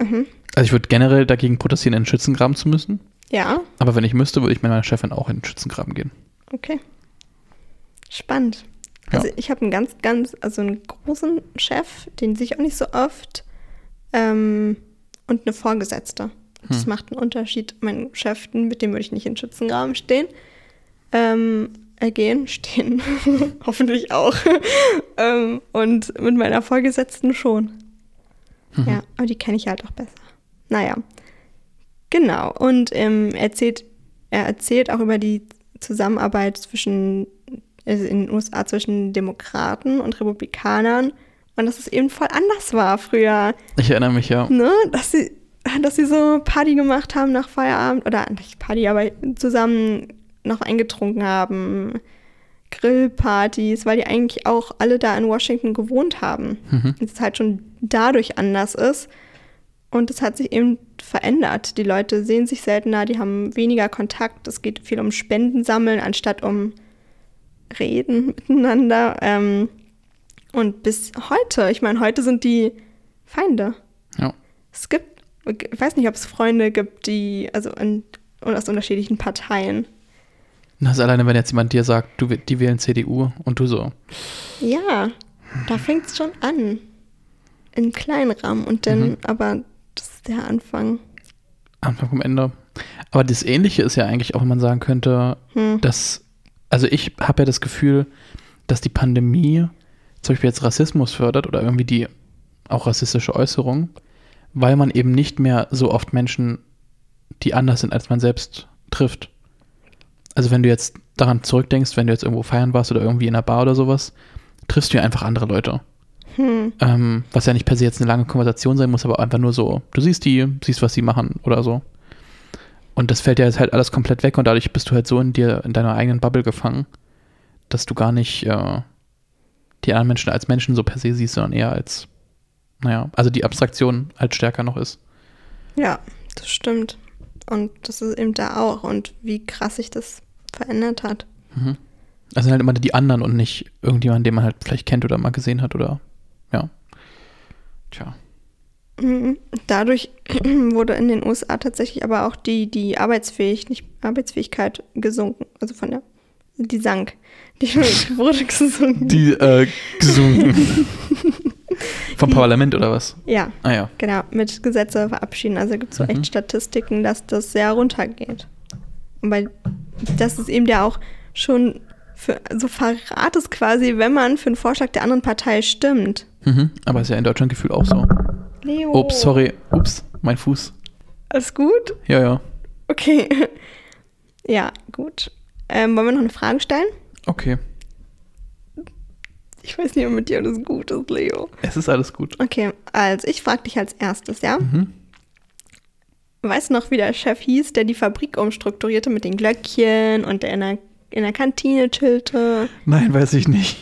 Mhm. Also ich würde generell dagegen protestieren, in den Schützengraben zu müssen. Ja, Aber wenn ich müsste, würde ich mit meiner Chefin auch in den Schützengraben gehen. okay. Spannend. Ja. Also ich habe einen ganz, ganz, also einen großen Chef, den sehe ich auch nicht so oft. Ähm, und eine Vorgesetzte. Das Hm. macht einen Unterschied. Mein Chef, mit dem würde ich nicht in den Schützengraben stehen. Ähm, äh, gehen, stehen. Hoffentlich auch. ähm, und mit meiner Vorgesetzten schon. Mhm. Ja, aber die kenne ich halt auch besser. Naja. Genau. Und ähm, er, erzählt, er erzählt auch über die Zusammenarbeit zwischen also in den USA zwischen Demokraten und Republikanern und dass es eben voll anders war früher, Ich erinnere mich ja. ne? Dass sie, dass sie so Party gemacht haben nach Feierabend oder nicht Party, aber zusammen noch eingetrunken haben, Grillpartys, weil die eigentlich auch alle da in Washington gewohnt haben. Mhm. Und es halt schon dadurch anders ist. Und es hat sich eben verändert. Die Leute sehen sich seltener, die haben weniger Kontakt. Es geht viel um Spenden sammeln, anstatt um Reden miteinander. Ähm, und bis heute, ich meine, heute sind die Feinde. Ja. Es gibt, ich weiß nicht, ob es Freunde gibt, die, also in, aus unterschiedlichen Parteien. Das ist alleine, wenn jetzt jemand dir sagt, du, die wählen CDU und du so. Ja, da fängt es schon an. In kleinen Rahmen. Und dann, Mhm. aber ist der Anfang. Anfang vom Ende. Aber das Ähnliche ist ja eigentlich auch, wenn man sagen könnte, Hm. dass, also ich habe ja das Gefühl, dass die Pandemie zum Beispiel jetzt Rassismus fördert oder irgendwie die auch rassistische Äußerung, weil man eben nicht mehr so oft Menschen, die anders sind als man selbst, trifft. Also wenn du jetzt daran zurückdenkst, wenn du jetzt irgendwo feiern warst oder irgendwie in einer Bar oder sowas, triffst du ja einfach andere Leute. Hm. Ähm, was ja nicht per se jetzt eine lange Konversation sein muss, aber einfach nur so, du siehst die, siehst, was sie machen oder so. Und das fällt ja jetzt halt alles komplett weg und dadurch bist du halt so in dir, in deiner eigenen Bubble gefangen, dass du gar nicht äh, die anderen Menschen als Menschen so per se siehst, sondern eher als, naja, also die Abstraktion halt stärker noch ist. Ja, das stimmt. Und das ist eben da auch und wie krass sich das verändert hat. Mhm. Also halt immer die anderen und nicht irgendjemand, den man halt vielleicht kennt oder mal gesehen hat oder ja. Tja. Mhm. Dadurch wurde in den USA tatsächlich aber auch die, die Arbeitsfähig, nicht Arbeitsfähigkeit gesunken. Also von der, die sank. Die wurde gesunken. Die äh, gesunken. Vom die, Parlament oder was? Ja. Ah ja. Genau, mit Gesetze verabschieden. Also gibt es so mhm. echt Statistiken, dass das sehr runtergeht. Und weil das ist eben ja auch schon für, so Verrat ist quasi, wenn man für einen Vorschlag der anderen Partei stimmt. Mhm, aber ist ja in Deutschland gefühlt auch so. Leo. Ups, sorry. Ups, mein Fuß. Alles gut? Ja, ja. Okay. Ja, gut. Ähm, wollen wir noch eine Frage stellen? Okay. Ich weiß nicht, ob mit dir alles gut ist, Leo. Es ist alles gut. Okay, also ich frage dich als erstes, ja? Mhm. Weißt du noch, wie der Chef hieß, der die Fabrik umstrukturierte mit den Glöckchen und der in der, in der Kantine chillte? Nein, weiß ich nicht.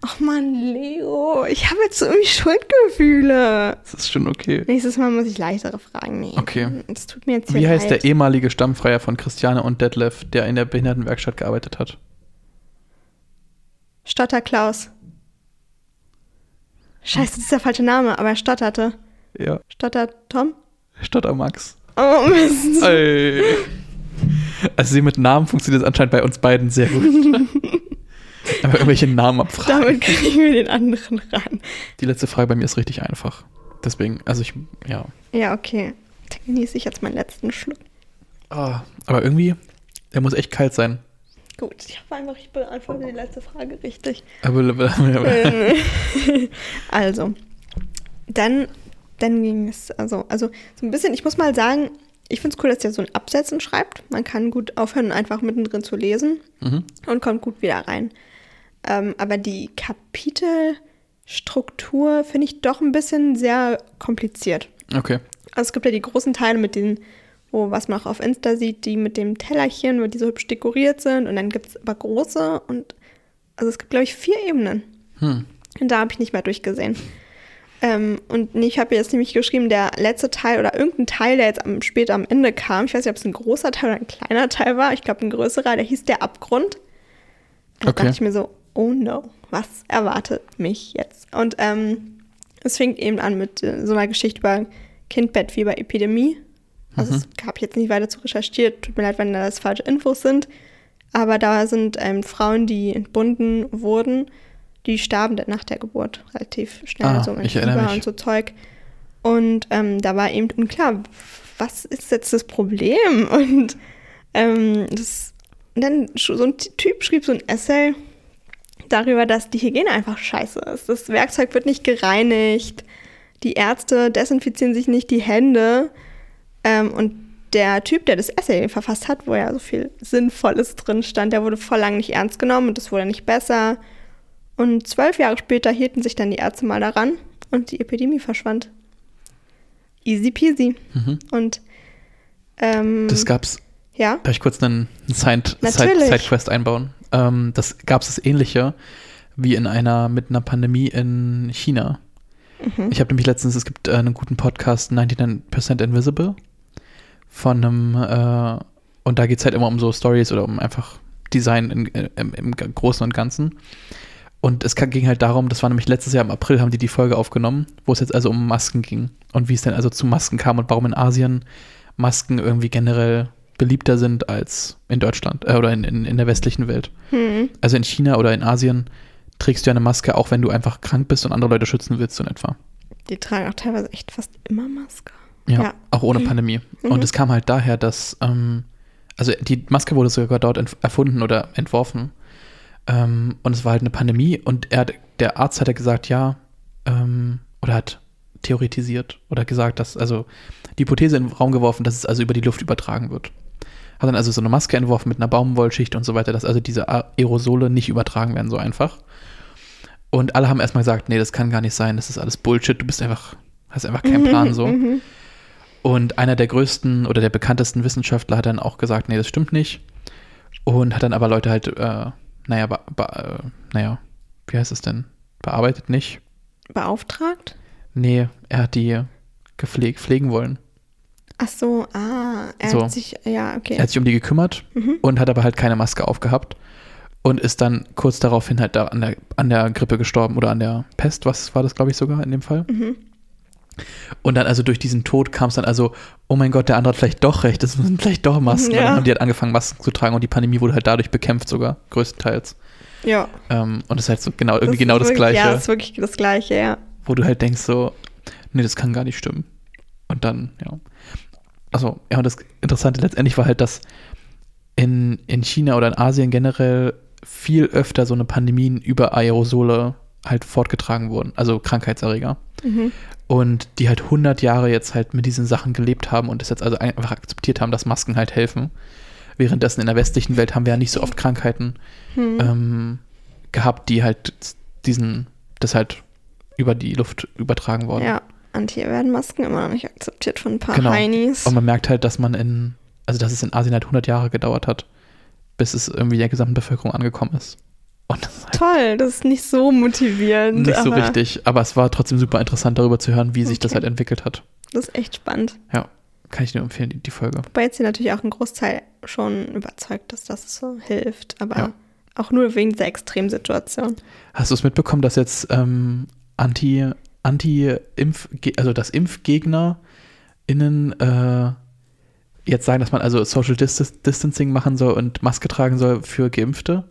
Ach man, Leo, ich habe jetzt so irgendwie Schuldgefühle. Das ist schon okay. Nächstes Mal muss ich leichtere Fragen nehmen. Okay. Das tut mir jetzt Wie heißt leid. der ehemalige Stammfreier von Christiane und Detlef, der in der Behindertenwerkstatt gearbeitet hat? Stotter Klaus. Scheiße, das ist der falsche Name, aber er stotterte. Ja. Stotter Tom? Stotter Max. Oh Mist. Ey. Also sie mit Namen funktioniert anscheinend bei uns beiden sehr gut. Aber irgendwelche Namen abfragen. Damit kriegen wir den anderen ran. Die letzte Frage bei mir ist richtig einfach. Deswegen, also ich, ja. Ja, okay. Dann genieße ich jetzt meinen letzten Schluck. Ah, aber irgendwie, der muss echt kalt sein. Gut, ich habe einfach, ich beantworte die letzte Frage richtig. Aber, aber. also, dann, dann ging es, also, also so ein bisschen, ich muss mal sagen, ich finde es cool, dass der so ein Absätzen schreibt. Man kann gut aufhören, einfach mittendrin zu lesen mhm. und kommt gut wieder rein. Ähm, aber die Kapitelstruktur finde ich doch ein bisschen sehr kompliziert. Okay. Also es gibt ja die großen Teile mit den, wo was man auch auf Insta sieht, die mit dem Tellerchen, wo die so hübsch dekoriert sind. Und dann gibt es aber große und also es gibt, glaube ich, vier Ebenen. Hm. Und da habe ich nicht mehr durchgesehen. Ähm, und ich habe jetzt nämlich geschrieben, der letzte Teil oder irgendein Teil, der jetzt am, später am Ende kam, ich weiß nicht, ob es ein großer Teil oder ein kleiner Teil war, ich glaube ein größerer, der hieß Der Abgrund. Da okay. dachte ich mir so, oh no, was erwartet mich jetzt? Und ähm, es fängt eben an mit äh, so einer Geschichte über Kindbettfieber-Epidemie. Also mhm. habe ich jetzt nicht weiter zu recherchiert. Tut mir leid, wenn das falsche Infos sind. Aber da sind ähm, Frauen, die entbunden wurden, die starben nach der Geburt relativ schnell, ah, so mit Fieber und so Zeug. Und ähm, da war eben unklar, was ist jetzt das Problem? Und ähm, das, und dann so ein Typ schrieb so ein Essay darüber, dass die Hygiene einfach scheiße ist. Das Werkzeug wird nicht gereinigt, die Ärzte desinfizieren sich nicht die Hände. Ähm, und der Typ, der das Essay verfasst hat, wo ja so viel Sinnvolles drin stand, der wurde voll lang nicht ernst genommen und es wurde nicht besser. Und zwölf Jahre später hielten sich dann die Ärzte mal daran und die Epidemie verschwand. Easy peasy. Mhm. Und ähm, das gab's. Ja. Darf ich kurz einen Side-Quest Side einbauen? Ähm, das gab es das Ähnliche wie in einer mit einer Pandemie in China. Mhm. Ich habe nämlich letztens, es gibt äh, einen guten Podcast, 99% Invisible, von einem, äh, und da geht es halt immer um so Stories oder um einfach Design in, äh, im, im, Großen und Ganzen. Und es ging halt darum, das war nämlich letztes Jahr im April, haben die die Folge aufgenommen, wo es jetzt also um Masken ging und wie es denn also zu Masken kam und warum in Asien Masken irgendwie generell beliebter sind als in Deutschland äh, oder in, in, in, der westlichen Welt. Hm. Also in China oder in Asien trägst du ja eine Maske, auch wenn du einfach krank bist und andere Leute schützen willst, so in etwa. Die tragen auch teilweise echt fast immer Maske. Ja, ja. auch ohne mhm. Pandemie. Mhm. Und es kam halt daher, dass, ähm, also die Maske wurde sogar dort erfunden oder entworfen. Ähm, und es war halt eine Pandemie und er, der Arzt hat ja gesagt, ja, ähm, oder hat theoretisiert oder gesagt, dass, also die Hypothese in den Raum geworfen, dass es also über die Luft übertragen wird. Hat dann also so eine Maske entworfen mit einer Baumwollschicht und so weiter, dass also diese Aerosole nicht übertragen werden so einfach. Und alle haben erstmal gesagt, nee, das kann gar nicht sein, das ist alles Bullshit, du bist einfach, hast einfach keinen Plan so. Mhm. Und einer der größten oder der bekanntesten Wissenschaftler hat dann auch gesagt, nee, das stimmt nicht. Und hat dann aber Leute halt, äh, naja, be, be, äh, naja, wie heißt es denn? Bearbeitet nicht? Beauftragt? Nee, er hat die gepflegt, pflegen wollen. Ach so, ah, er So. hat sich, ja, okay. Er hat sich um die gekümmert Mhm. und hat aber halt keine Maske aufgehabt und ist dann kurz daraufhin halt da an der, an der Grippe gestorben oder an der Pest, was war das, glaube ich, sogar in dem Fall. Mhm. Und dann also durch diesen Tod kam es dann also, oh mein Gott, der andere hat vielleicht doch recht, es sind vielleicht doch Masken. Ja. Und dann haben die halt angefangen, Masken zu tragen und die Pandemie wurde halt dadurch bekämpft sogar, größtenteils. Ja. Ähm, und das ist halt so genau, irgendwie ist genau das wirklich, Gleiche, Ja, das ist wirklich das Gleiche, ja. wo du halt denkst so, nee, das kann gar nicht stimmen. Und dann, ja. Also, ja, und das Interessante letztendlich war halt, dass in, in China oder in Asien generell viel öfter so eine Pandemien über Aerosole halt fortgetragen wurden, also Krankheitserreger. Mhm. Und die halt 100 Jahre jetzt halt mit diesen Sachen gelebt haben und das jetzt also einfach akzeptiert haben, dass Masken halt helfen. Währenddessen in der westlichen Welt haben wir ja nicht so oft Krankheiten Hm. ähm, gehabt, die halt diesen, das halt über die Luft übertragen worden. Ja, und hier werden Masken immer noch nicht akzeptiert von ein paar Genau. Heinis. Und man merkt halt, dass man in, also dass es in Asien halt 100 Jahre gedauert hat, bis es irgendwie der gesamten Bevölkerung angekommen ist. Das halt Toll, das ist nicht so motivierend. nicht so richtig, aber es war trotzdem super interessant darüber zu hören, wie sich das Okay. halt entwickelt hat. Das ist echt spannend. Ja, kann ich nur empfehlen, die, die Folge. Wobei jetzt hier natürlich auch ein Großteil schon überzeugt ist, dass es so hilft. Aber Ja. auch nur wegen dieser Extremsituation. Hast du es mitbekommen, dass jetzt ähm, Anti, Anti-Impf, also dass ImpfgegnerInnen äh, jetzt sagen, dass man also Social Dis Distancing machen soll und Maske tragen soll für Geimpfte,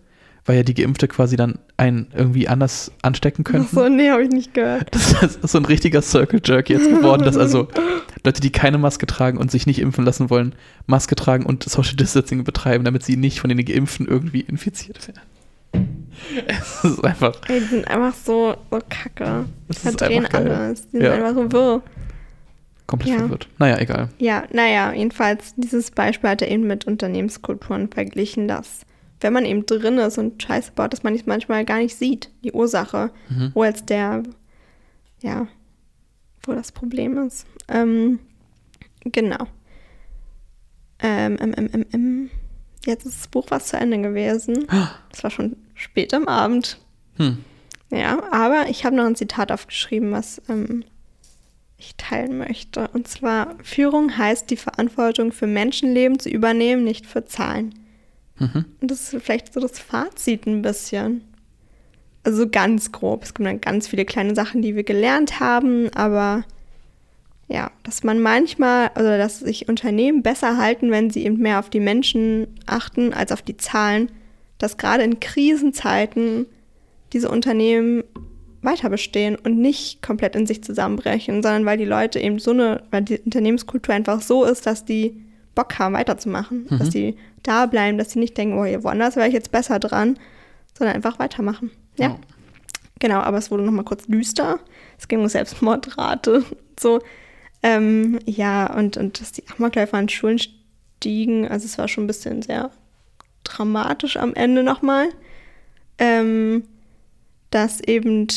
weil ja die Geimpfte quasi dann einen irgendwie anders anstecken Ach könnten. so, nee, habe ich nicht gehört. Das ist so ein richtiger Circle Jerk jetzt geworden, dass also Leute, die keine Maske tragen und sich nicht impfen lassen wollen, Maske tragen und Social Distancing betreiben, damit sie nicht von den Geimpften irgendwie infiziert werden. Es ist einfach, Ey, die sind einfach so, so kacke. es Verdrehen alles. Die sind Ja. einfach so wirr. Komplett Ja. verwirrt. Naja, egal. Ja, naja, jedenfalls, dieses Beispiel hat er eben mit Unternehmenskulturen verglichen, dass wenn man eben drin ist und Scheiße baut, dass man es manchmal gar nicht sieht, die Ursache, Mhm. wo jetzt der, ja, wo das Problem ist. Ähm, genau. Ähm, ähm, ähm, ähm, ähm. Jetzt ist das Buch was zu Ende gewesen. Es war schon spät am Abend. Hm. Ja, aber ich habe noch ein Zitat aufgeschrieben, was ähm, ich teilen möchte. Und zwar, Führung heißt, die Verantwortung für Menschenleben zu übernehmen, nicht für Zahlen. Mhm. Und das ist vielleicht so das Fazit ein bisschen. Also so ganz grob. Es gibt dann ganz viele kleine Sachen, die wir gelernt haben, aber ja, dass man manchmal, oder dass sich Unternehmen besser halten, wenn sie eben mehr auf die Menschen achten als auf die Zahlen, dass gerade in Krisenzeiten diese Unternehmen weiter bestehen und nicht komplett in sich zusammenbrechen, sondern weil die Leute eben so eine, weil die Unternehmenskultur einfach so ist, dass die Bock haben, weiterzumachen, Mhm. dass die da bleiben, dass sie nicht denken, oh, hier woanders wäre ich jetzt besser dran, sondern einfach weitermachen. Ja, Ja. genau, aber es wurde nochmal kurz düster. Es ging um Selbstmordrate und so. Ähm, ja, und, und dass die Amokläufer an Schulen stiegen, also es war schon ein bisschen sehr dramatisch am Ende nochmal. Ähm, dass eben,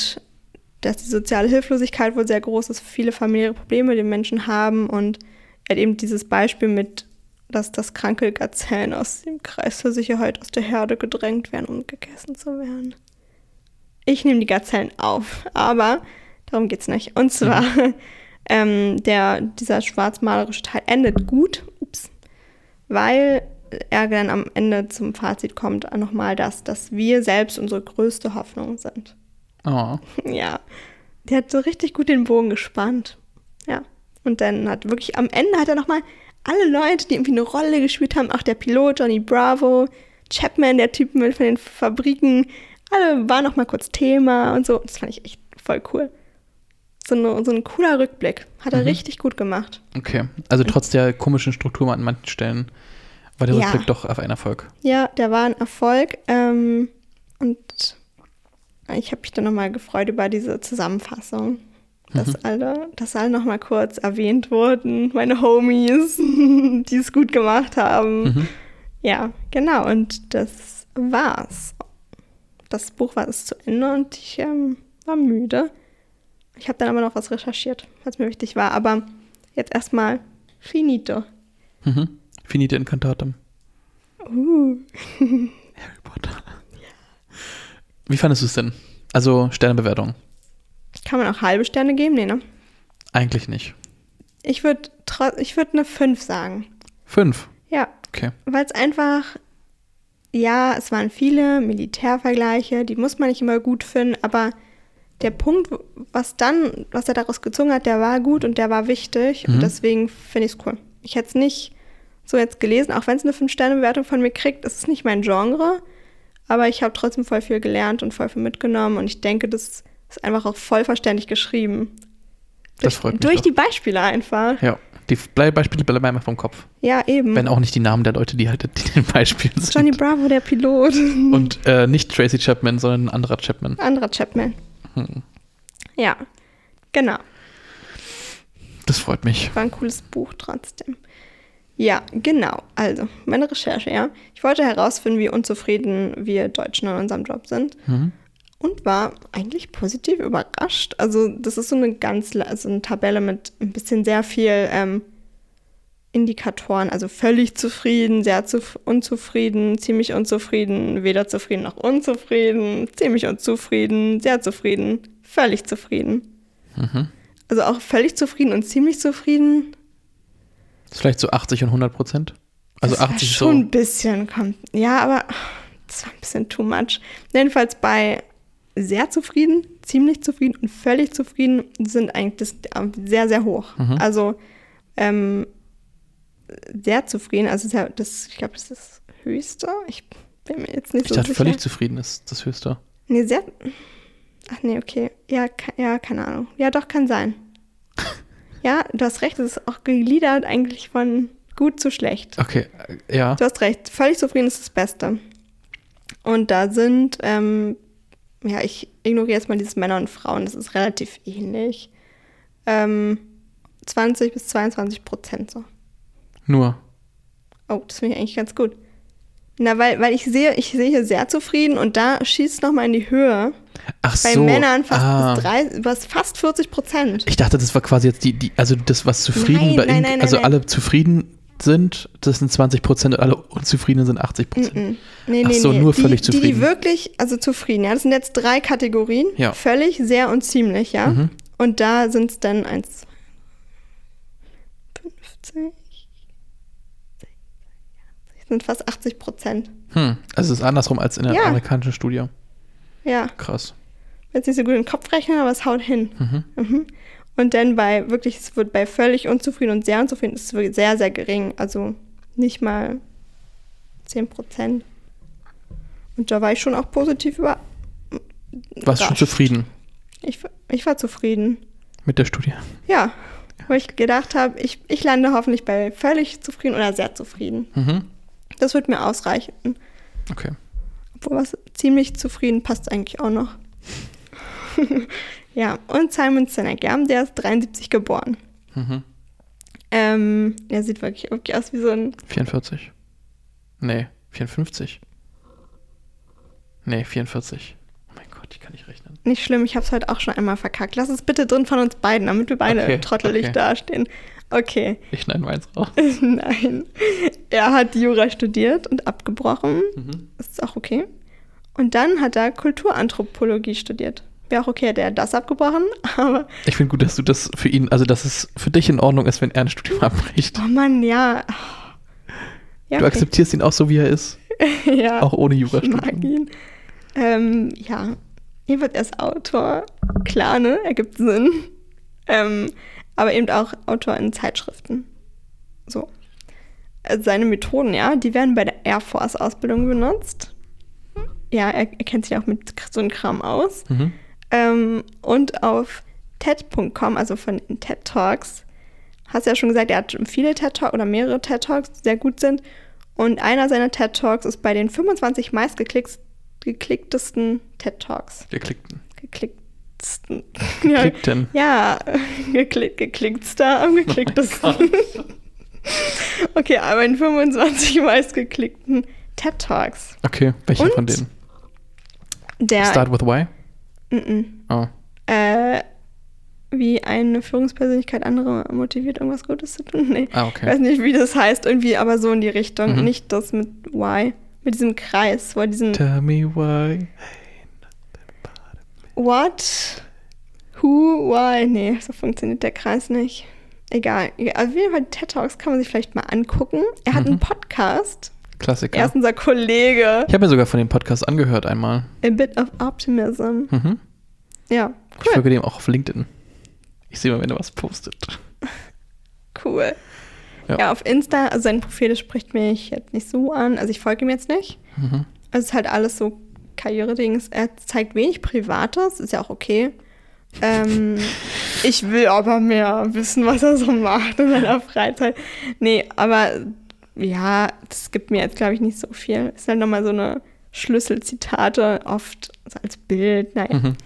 dass die soziale Hilflosigkeit wohl sehr groß ist, viele familiäre Probleme, die Menschen haben und er hat eben dieses Beispiel mit, dass das kranke Gazellen aus dem Kreis der Sicherheit aus der Herde gedrängt werden, um gegessen zu werden. Ich nehme die Gazellen auf, aber darum geht es nicht. Und zwar, ähm, der, dieser schwarzmalerische Teil endet gut, ups, weil er dann am Ende zum Fazit kommt nochmal das, dass wir selbst unsere größte Hoffnung sind. Oh. Ja, der hat so richtig gut den Bogen gespannt. Ja, und dann hat wirklich am Ende hat er nochmal alle Leute, die irgendwie eine Rolle gespielt haben, auch der Pilot Johnny Bravo, Chapman, der Typ mit von den Fabriken, alle waren nochmal kurz Thema und so. Das fand ich echt voll cool. So, eine, so ein cooler Rückblick. Hat er Mhm. richtig gut gemacht. Okay. Also trotz der komischen Struktur an manchen Stellen war der Ja. Rückblick doch auf einen Erfolg. Ja, der war ein Erfolg. Ähm, und ich habe mich dann nochmal gefreut über diese Zusammenfassung. Dass Mhm. alle, dass alle nochmal kurz erwähnt wurden, meine Homies, die es gut gemacht haben. Mhm. Ja, genau. Und das war's. das Buch war es zu Ende und ich ähm, war müde. Ich habe dann aber noch was recherchiert, was mir wichtig war. Aber jetzt erstmal finito. Mhm. Finite Incantatem. Uh. Harry Potter. Wie fandest du es denn? Also Sternebewertung? Kann man auch halbe Sterne geben? Nee, ne? Eigentlich nicht. Ich würde ich würd eine 5 sagen. Fünf? Ja. Okay. Weil es einfach, ja, es waren viele Militärvergleiche, die muss man nicht immer gut finden, aber der Punkt, was dann, was er daraus gezogen hat, der war gut und der war wichtig Mhm. und deswegen finde ich es cool. Ich hätte es nicht so jetzt gelesen, auch wenn es eine 5-Sterne-Bewertung von mir kriegt, ist es nicht mein Genre, aber ich habe trotzdem voll viel gelernt und voll viel mitgenommen und ich denke, das ist einfach auch voll verständlich geschrieben. Das freut mich Durch doch. die Beispiele einfach. Ja. Die Beispiele bleiben einfach vom Kopf. Ja, eben. Wenn auch nicht die Namen der Leute, die halt in den Beispielen sind. Johnny Bravo, der Pilot. Und äh, nicht Tracy Chapman, sondern ein anderer Chapman. Anderer Chapman. Hm. Ja, genau. Das freut mich. War ein cooles Buch trotzdem. Ja, genau. Also, meine Recherche, ja. Ich wollte herausfinden, wie unzufrieden wir Deutschen in unserem Job sind. Mhm. Und war eigentlich positiv überrascht. Also, das ist so eine ganz, also eine Tabelle mit ein bisschen sehr viel ähm, Indikatoren. Also völlig zufrieden, sehr zuf unzufrieden, ziemlich unzufrieden, weder zufrieden noch unzufrieden, ziemlich unzufrieden, sehr zufrieden, völlig zufrieden. Mhm. Also auch völlig zufrieden und ziemlich zufrieden. Vielleicht so 80 und 100 Prozent. Also das war 80 schon ein so. bisschen, kommt. Ja, aber das war ein bisschen too much. Jedenfalls bei sehr zufrieden, ziemlich zufrieden und völlig zufrieden sind eigentlich das äh, sehr, sehr hoch. Mhm. Also ähm, sehr zufrieden, also sehr, das, ich glaube, das ist das Höchste. Ich bin mir jetzt nicht Ich so dachte, sicher. völlig zufrieden ist das Höchste. Nee, sehr. Ach nee, okay. Ja, ja, keine Ahnung. Ja, doch, kann sein. Ja, du hast recht, es ist auch gegliedert eigentlich von gut zu schlecht. Okay, ja. Du hast recht, völlig zufrieden ist das Beste. Und da sind, ähm, ja, ich ignoriere jetzt mal dieses Männer und Frauen, das ist relativ ähnlich. Ähm, 20 bis 22 Prozent so. Nur. Oh, das finde ich eigentlich ganz gut. Na, weil, weil ich sehe, ich sehe hier sehr zufrieden und da schießt es nochmal in die Höhe. Ach Bei so. Männern fast ah. bis drei, bis fast 40 Prozent. Ich dachte, das war quasi jetzt die, die also das, was zufrieden Nein, bei nein, nein, also alle zufrieden sind, das sind 20 Prozent und alle unzufriedenen sind 80 Prozent. Nee, Ach nee, so, nee. nur die, völlig Die, zufrieden. die wirklich, also zufrieden, ja. Das sind jetzt drei Kategorien. Ja. Völlig, sehr und ziemlich, ja. Mhm. Und da sind es dann 1, 50, 60, sind fast 80 Prozent. Hm. Also es ist andersrum als in der Ja. amerikanischen Studie. Ja, Krass. jetzt nicht so gut im Kopf rechnen, aber es haut hin. Mhm. Mhm. Und dann bei wirklich, es wird bei völlig unzufrieden und sehr unzufrieden, ist es wirklich sehr, sehr gering. Also nicht mal 10 Prozent. Und da war ich schon auch positiv über. Warst schon zufrieden Ich, war- ich war zufrieden. mit der Studie? Ja, wo ich gedacht habe, ich, ich lande hoffentlich bei völlig zufrieden oder sehr zufrieden. Mhm. Das wird mir ausreichen. Okay. Obwohl was ziemlich zufrieden passt eigentlich auch noch. ja, und Simon Sinek, ja, der ist 73 geboren. Mhm. Ähm, der sieht wirklich, wirklich aus wie so ein 44. Nee, 54. Nee, 44. Oh mein Gott, ich kann nicht rechnen. Nicht schlimm, ich habe es heute auch schon einmal verkackt. Lass es bitte drin von uns beiden, damit wir beide Okay, trottelig okay. dastehen. Okay, Ich schneide meins raus. nein. Er hat Jura studiert und abgebrochen. Mhm. Ist auch okay. Und dann hat er Kulturanthropologie studiert. Wäre auch okay, hätte er das abgebrochen, aber Ich finde gut, dass du das für ihn, also dass es für dich in Ordnung ist, wenn er ein Studium abbricht. oh Mann, ja. Ja, Du okay. akzeptierst ihn auch so, wie er ist, ja, auch ohne ich mag Jurastudium. ihn. Ähm, ja, hier wird er ist Autor. Klar, ne? Ergibt Sinn. Ähm, aber eben auch Autor in Zeitschriften. So. Also seine Methoden, ja, die werden bei der Air Force Ausbildung benutzt. Ja, er, er kennt sich auch mit so einem Kram aus. Mhm. Ähm, und auf TED.com, also von den TED Talks, hast du ja schon gesagt, er hat viele TED Talks oder mehrere TED Talks, die sehr gut sind. Und einer seiner TED Talks ist bei den 25 meistgeklicktesten TED Talks. Geklickten. Geklicktsten. Geklickten. Ja, geklick, geklicktster am geklicktesten. okay, aber in 25 meistgeklickten TED Talks. Okay, welcher Und? von denen? Der, Start with Y? Mm -mm. Oh. Äh, wie eine Führungspersönlichkeit andere motiviert, irgendwas Gutes zu tun. Nee. Ah, Ich okay. weiß nicht, wie das heißt, irgendwie, aber so in die Richtung. Mhm. Nicht das mit Y, mit diesem Kreis, wo er diesen Tell me why. What? Who? Why? Nee, so funktioniert der Kreis nicht. Egal. Auf jeden Fall, TED Talks kann man sich vielleicht mal angucken. Er hat Mhm. einen Podcast. Klassiker. Er ist unser Kollege. Ich habe mir sogar von dem Podcast angehört einmal. A bit of optimism. Mhm. Ja, Ich cool. folge dem auch auf LinkedIn. Ich sehe mal, wenn er was postet. Cool. Ja. Ja. auf Insta, also sein Profil, das spricht mich jetzt nicht so an. Also ich folge ihm jetzt nicht. Mhm. Also es ist halt alles so Karriere-Dings. Er zeigt wenig Privates, ist ja auch okay. Ähm, ich will aber mehr wissen, was er so macht in seiner Freizeit. Nee, aber ja, das gibt mir jetzt, glaube ich, nicht so viel. Ist halt nochmal so eine Schlüsselzitate, oft als Bild. Naja. Mhm.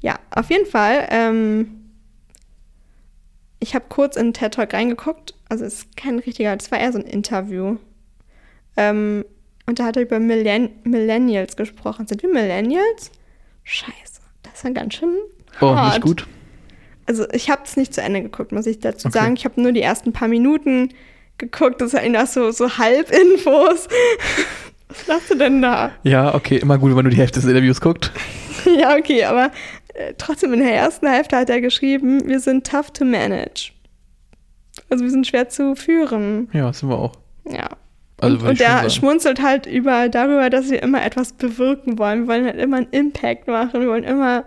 Ja, auf jeden Fall. Ähm, ich habe kurz in TED Talk reingeguckt. Also es ist kein richtiger, das war eher so ein Interview. Ähm, und da hat er über Millenn Millennials gesprochen. Sind wir Millennials? Scheiße, das ist ja ganz schön Oh, hart. nicht gut. Also ich habe es nicht zu Ende geguckt, muss ich dazu Okay. sagen. Ich habe nur die ersten paar Minuten geguckt. Das sind auch so, so Halbinfos. Was machst du denn da? Ja, okay, immer gut, wenn du die Hälfte des Interviews guckst. ja, okay, aber äh, trotzdem in der ersten Hälfte hat er geschrieben, wir sind tough to manage. Also wir sind schwer zu führen. Ja, sind wir auch. Ja. Also und und der schmunzelt halt über darüber, dass wir immer etwas bewirken wollen. Wir wollen halt immer einen Impact machen. Wir wollen immer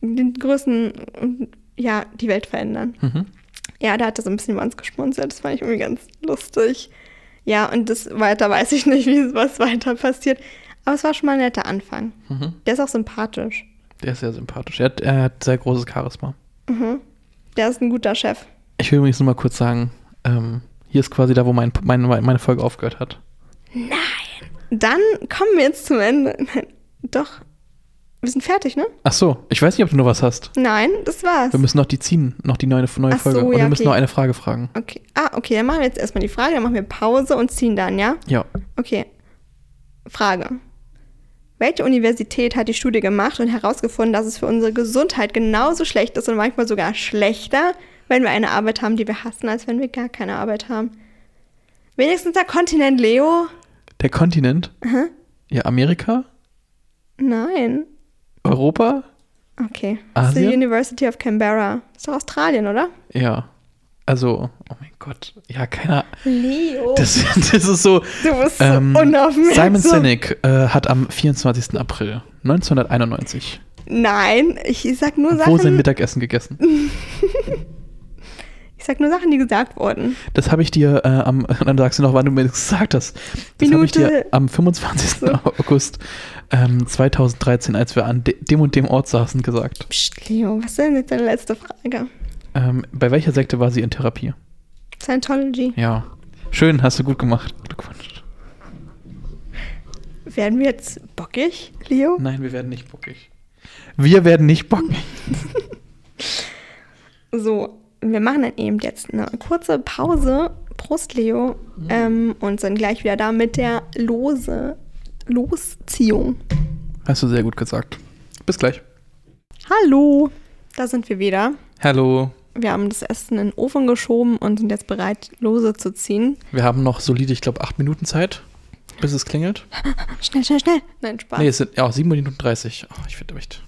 den größten, ja, die Welt verändern. Mhm. Ja, da hat er so ein bisschen über uns geschmunzelt. Das fand ich irgendwie ganz lustig. Ja, und das weiter weiß ich nicht, wie was weiter passiert. Aber es war schon mal ein netter Anfang. Mhm. Der ist auch sympathisch. Der ist sehr sympathisch. Er hat, er hat sehr großes Charisma. Mhm. Der ist ein guter Chef. Ich will übrigens nur mal kurz sagen, ähm, hier ist quasi da, wo mein, mein, meine Folge aufgehört hat. Dann kommen wir jetzt zum Ende. Nein, Doch. Wir sind fertig, ne? Ach so, ich weiß nicht, ob du noch was hast. Nein, das war's. Wir müssen noch die ziehen, noch die neue, neue Ach so, Folge. Und ja, wir müssen okay. noch eine Frage fragen. Okay. Ah, okay, dann machen wir jetzt erstmal die Frage, dann machen wir Pause und ziehen dann, ja? Ja. Okay. Frage. Welche Universität hat die Studie gemacht und herausgefunden, dass es für unsere Gesundheit genauso schlecht ist und manchmal sogar schlechter, wenn wir eine Arbeit haben, die wir hassen, als wenn wir gar keine Arbeit haben? Wenigstens der Kontinent Leo? Der Kontinent? Aha. Ja, Amerika? Nein. Europa? Okay. Das Asien? University of Canberra. Ist doch Australien, oder? Ja. Also, oh mein Gott. Ja, keiner. Leo. Das, das ist so. du bist so Ähm, unaufmerksam. Simon Sinek äh, hat am 24. April 1991 Nein, ich sag nur wo sein Sachen. Mittagessen gegessen. Ich sag nur Sachen, die gesagt wurden. Das habe ich dir äh, am, dann sagst du noch, wann du mir das gesagt hast. Das habe ich dir am 25. August ähm, 2013, als wir an de dem und dem Ort saßen, gesagt. Psst, Leo, was ist denn jetzt deine letzte Frage? Ähm, bei welcher Sekte war sie in Therapie? Scientology. Ja. Schön, hast du gut gemacht. Glückwunsch. Werden wir jetzt bockig, Leo? Nein, wir werden nicht bockig. Wir werden nicht bockig. So, wir machen dann eben jetzt eine kurze Pause. Prost, Leo. Ähm, und sind gleich wieder da mit der Lose. Losziehung. Hast du sehr gut gesagt. Bis gleich. Hallo. Da sind wir wieder. Hallo. Wir haben das Essen in den Ofen geschoben und sind jetzt bereit, Lose zu ziehen. Wir haben noch solide, ich glaube, acht Minuten Zeit, bis es klingelt. Schnell, schnell, schnell. Nein, Spaß. Nee, es sind ja, sieben Minuten 30. Oh, ich finde echt.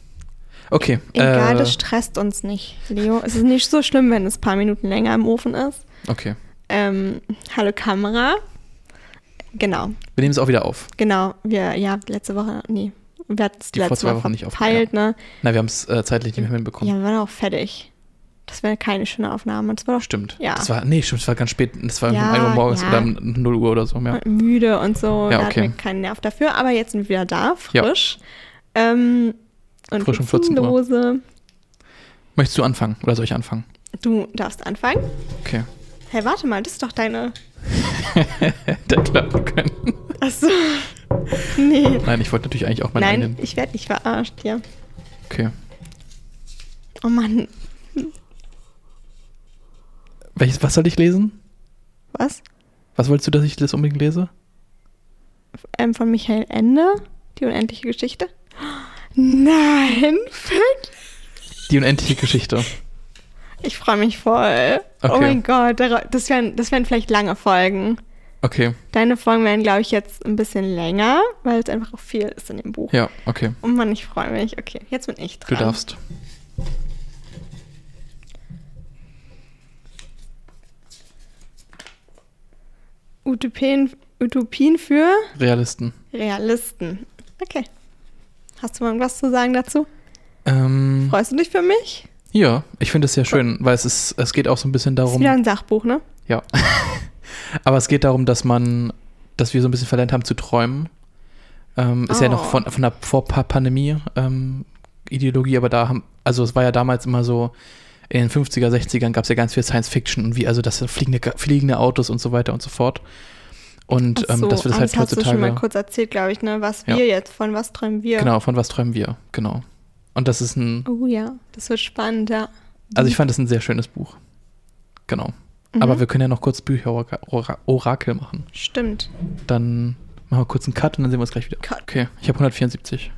Okay. Egal, äh, das stresst uns nicht, Leo. Es ist nicht so schlimm, wenn es ein paar Minuten länger im Ofen ist. okay. Ähm, hallo Kamera. Genau, Wir nehmen es auch wieder auf. genau. Wir, ja, letzte Woche, nee, wir hatten es letzte Woche Wochen nicht auf- verpeilt, ne? Na, wir haben es äh, zeitlich nicht mehr hinbekommen. Ja, wir waren auch fertig. Das wäre keine schöne Aufnahme. Das war doch Stimmt. Ja. Das war, nee, stimmt, das war ganz spät. Das war Ja, um 1 Uhr morgens ja. oder um 0 Uhr oder so. Ja. müde und so. Ja, da okay. hatten wir keinen Nerv dafür. Aber jetzt sind wir wieder da, Ja. frisch. Ähm, und Frisch um 14 ziehen Uhr. Möchtest du anfangen oder soll ich anfangen? Du darfst anfangen. Okay. Hey, warte mal, das ist doch deine. Hätte klappen können. Achso. nee. Nein, ich wollte natürlich eigentlich auch meinen Nein, eigenen. ich werde nicht verarscht hier. Okay. Oh Mann, Welches, was soll ich lesen? was? Was wolltest du, dass ich das unbedingt lese? Ähm, von Michael Ende, die unendliche Geschichte. Nein, wirklich? Die unendliche Geschichte. Ich freue mich voll. Oh Okay. mein Gott, das wären, das wären vielleicht lange Folgen. Okay, Deine Folgen werden, glaube ich, jetzt ein bisschen länger, weil es einfach auch viel ist in dem Buch. ja, okay. Oh Mann, ich freue mich. Okay, jetzt bin ich Du dran. darfst. Utopien, Utopien für Realisten. Realisten. Okay. Hast du mal was zu sagen dazu? Ähm, Freust du dich für mich? ja, ich finde es sehr schön, weil es ist, es geht auch so ein bisschen Das ist darum. wieder ein Sachbuch, ne? Ja. Aber es geht darum, dass man, dass wir so ein bisschen verlernt haben zu träumen. Ähm, ist ja noch Oh. von, von der Vor-Pandemie ähm, aber da haben, also es war ja damals immer so, in den 50er, 60ern gab es ja ganz viel Science Fiction und wie, also das fliegende, fliegende Autos und so weiter und so fort. Und ähm, so, dass wir das halt hast du schon mal heutzutage. kurz erzählt, glaube ich, ne? Was Ja. wir jetzt, von was träumen wir? Genau, von was träumen wir? Genau. Und das ist ein, Oh ja, das wird spannend, ja. also ich fand das ein sehr schönes Buch. Genau. Aber Mhm. wir können ja noch kurz Bücher-Orakel machen. Stimmt. Dann machen wir kurz einen Cut und dann sehen wir uns gleich wieder. Cut. Okay, ich habe 174.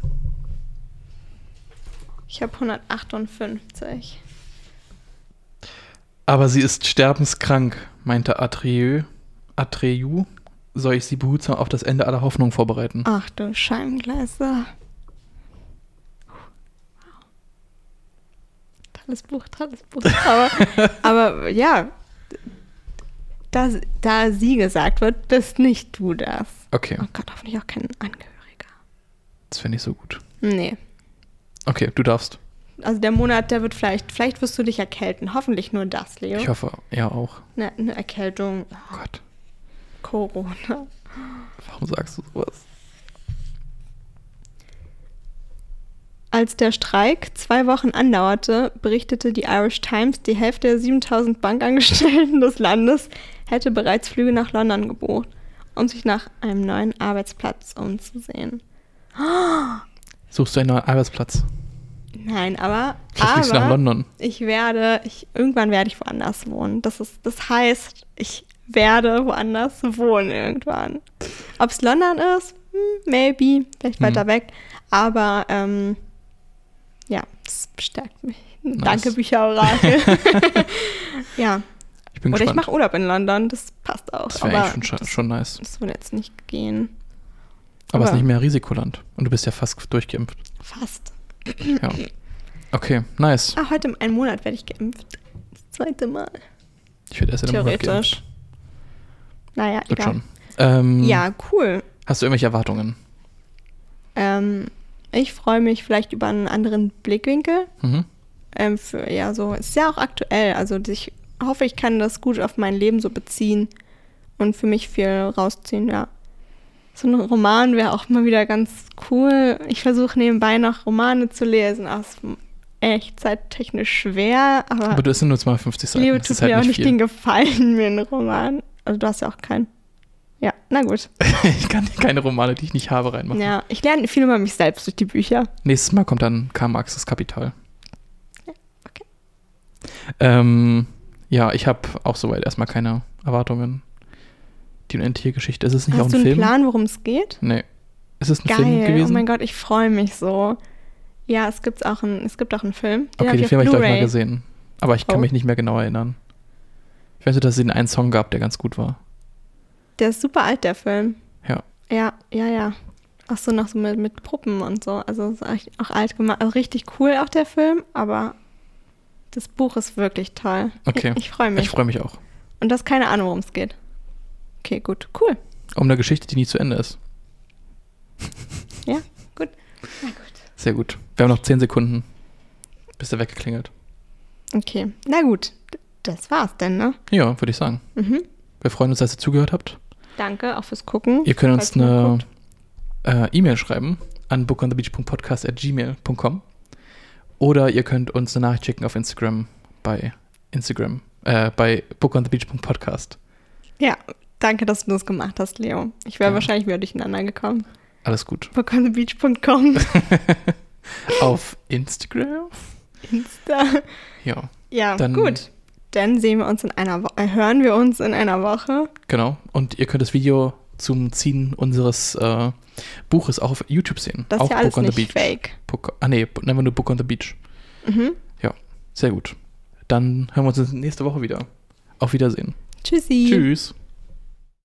Ich habe 158. Aber sie ist sterbenskrank, meinte Atreyu. Atreyu. Soll ich sie behutsam auf das Ende aller Hoffnung vorbereiten? Ach du Scheingleiser. Tolles Buch, tolles Buch. Aber, aber ja, da, da sie gesagt wird, bist nicht du das. Okay, Oh Gott, hoffentlich auch kein Angehöriger. das finde ich so gut. Nee. Okay, du darfst. Also der Monat, der wird vielleicht, vielleicht wirst du dich erkälten. Hoffentlich nur das, Leo. Ich hoffe, er auch. Eine, eine Erkältung, Oh Gott, Corona. warum sagst du sowas? Als der Streik zwei Wochen andauerte, berichtete die Irish Times, die Hälfte der 7000 Bankangestellten des Landes hätte bereits Flüge nach London gebucht, um sich nach einem neuen Arbeitsplatz umzusehen. Suchst du einen neuen Arbeitsplatz? Nein, aber, aber London. ich werde, ich, irgendwann werde ich woanders wohnen. Das, ist, das heißt, ich werde woanders wohnen irgendwann. Ob es London ist, hm, maybe, vielleicht Hm. weiter weg. Aber ähm, ja, das bestärkt mich. Danke, Bücherorakel. ja, Ich bin oder ich mache Urlaub in London, das passt auch. das wäre aber schon, das, schon nice. das würde jetzt nicht gehen. Aber es ist aber- nicht mehr Risikoland. Und du bist ja fast durchgeimpft. Fast. Ja. Okay, nice. Ah, heute im einen Monat werde ich geimpft. Das zweite Mal. Ich werde erst in einem Monat Theoretisch. geimpft. Naja, Wird egal. schon. Ähm, Ja, cool. Hast du irgendwelche Erwartungen? Ähm, ich freue mich vielleicht über einen anderen Blickwinkel. Mhm. Ähm, für, ja, so, es ist ja auch aktuell. Also ich hoffe, ich kann das gut auf mein Leben so beziehen und für mich viel rausziehen, ja. So ein Roman wäre auch mal wieder ganz cool. Ich versuche nebenbei noch Romane zu lesen. Auch ist echt zeittechnisch schwer, aber, Aber du hast ja nur 250 Seiten. Leo das tut halt mir auch nicht nicht viel. den Gefallen, mir einen Roman. Also du hast ja auch keinen. Ja, na gut. ich kann keine Romane, die ich nicht habe, reinmachen. Ja, ich lerne viel über mich selbst durch die Bücher. Nächstes Mal kommt dann Karl Marx das Kapital. Ja, okay. Ähm, ja, ich habe auch soweit erstmal keine Erwartungen. Die unendliche Geschichte. Ist es nicht auch Hast ein du einen Film? Plan, worum es geht? Nee. Ist es ein Film Geil, gewesen? oh mein Gott, ich freue mich so. Ja, es, gibt's auch ein, es gibt auch einen Film. Den okay, den Film habe ich glaube ich mal gesehen. Aber ich kann Oh. mich nicht mehr genau erinnern. Ich weiß nur, dass es den einen Song gab, der ganz gut war. Der ist super alt, der Film. Ja. Ja, ja, ja. Ach so, noch so mit, mit Puppen und so. Also ist auch alt gemacht. Also richtig cool auch der Film, aber das Buch ist wirklich toll. Okay. Ich, ich freue mich. Ich freue mich auch. und das keine Ahnung, worum es geht. Okay, gut. Cool. Um eine Geschichte, die nie zu Ende ist. Ja, gut. Na gut. Sehr gut. Wir haben noch 10 Sekunden, bis der weggeklingelt. Okay. Na gut. Das war's denn, ne? Ja, würde ich sagen. Mhm. Wir freuen uns, dass ihr zugehört habt. Danke auch fürs Gucken. Ihr könnt uns eine äh, E-Mail schreiben an bookonthebeach.podcast.gmail.com oder ihr könnt uns eine Nachricht schicken auf Instagram bei Instagram, äh, bei bookonthebeach.podcast. Ja, danke, dass du das gemacht hast, Leo. Ich wäre Ja. wahrscheinlich wieder durcheinander gekommen. Alles gut. bookонthebeach.com auf Instagram? Insta. Ja, Ja, Dann- gut. Dann sehen wir uns in einer Woche, äh, hören wir uns in einer Woche. genau. Und ihr könnt das Video zum Ziehen unseres äh, Buch ist auch auf YouTube sehen. Das ist ja alles Book on nicht the Beach. fake. Book, ah nee, nennen wir nur Book on the Beach. Mhm. Ja, sehr gut. Dann hören wir uns nächste Woche wieder. Auf Wiedersehen. Tschüssi. Tschüss.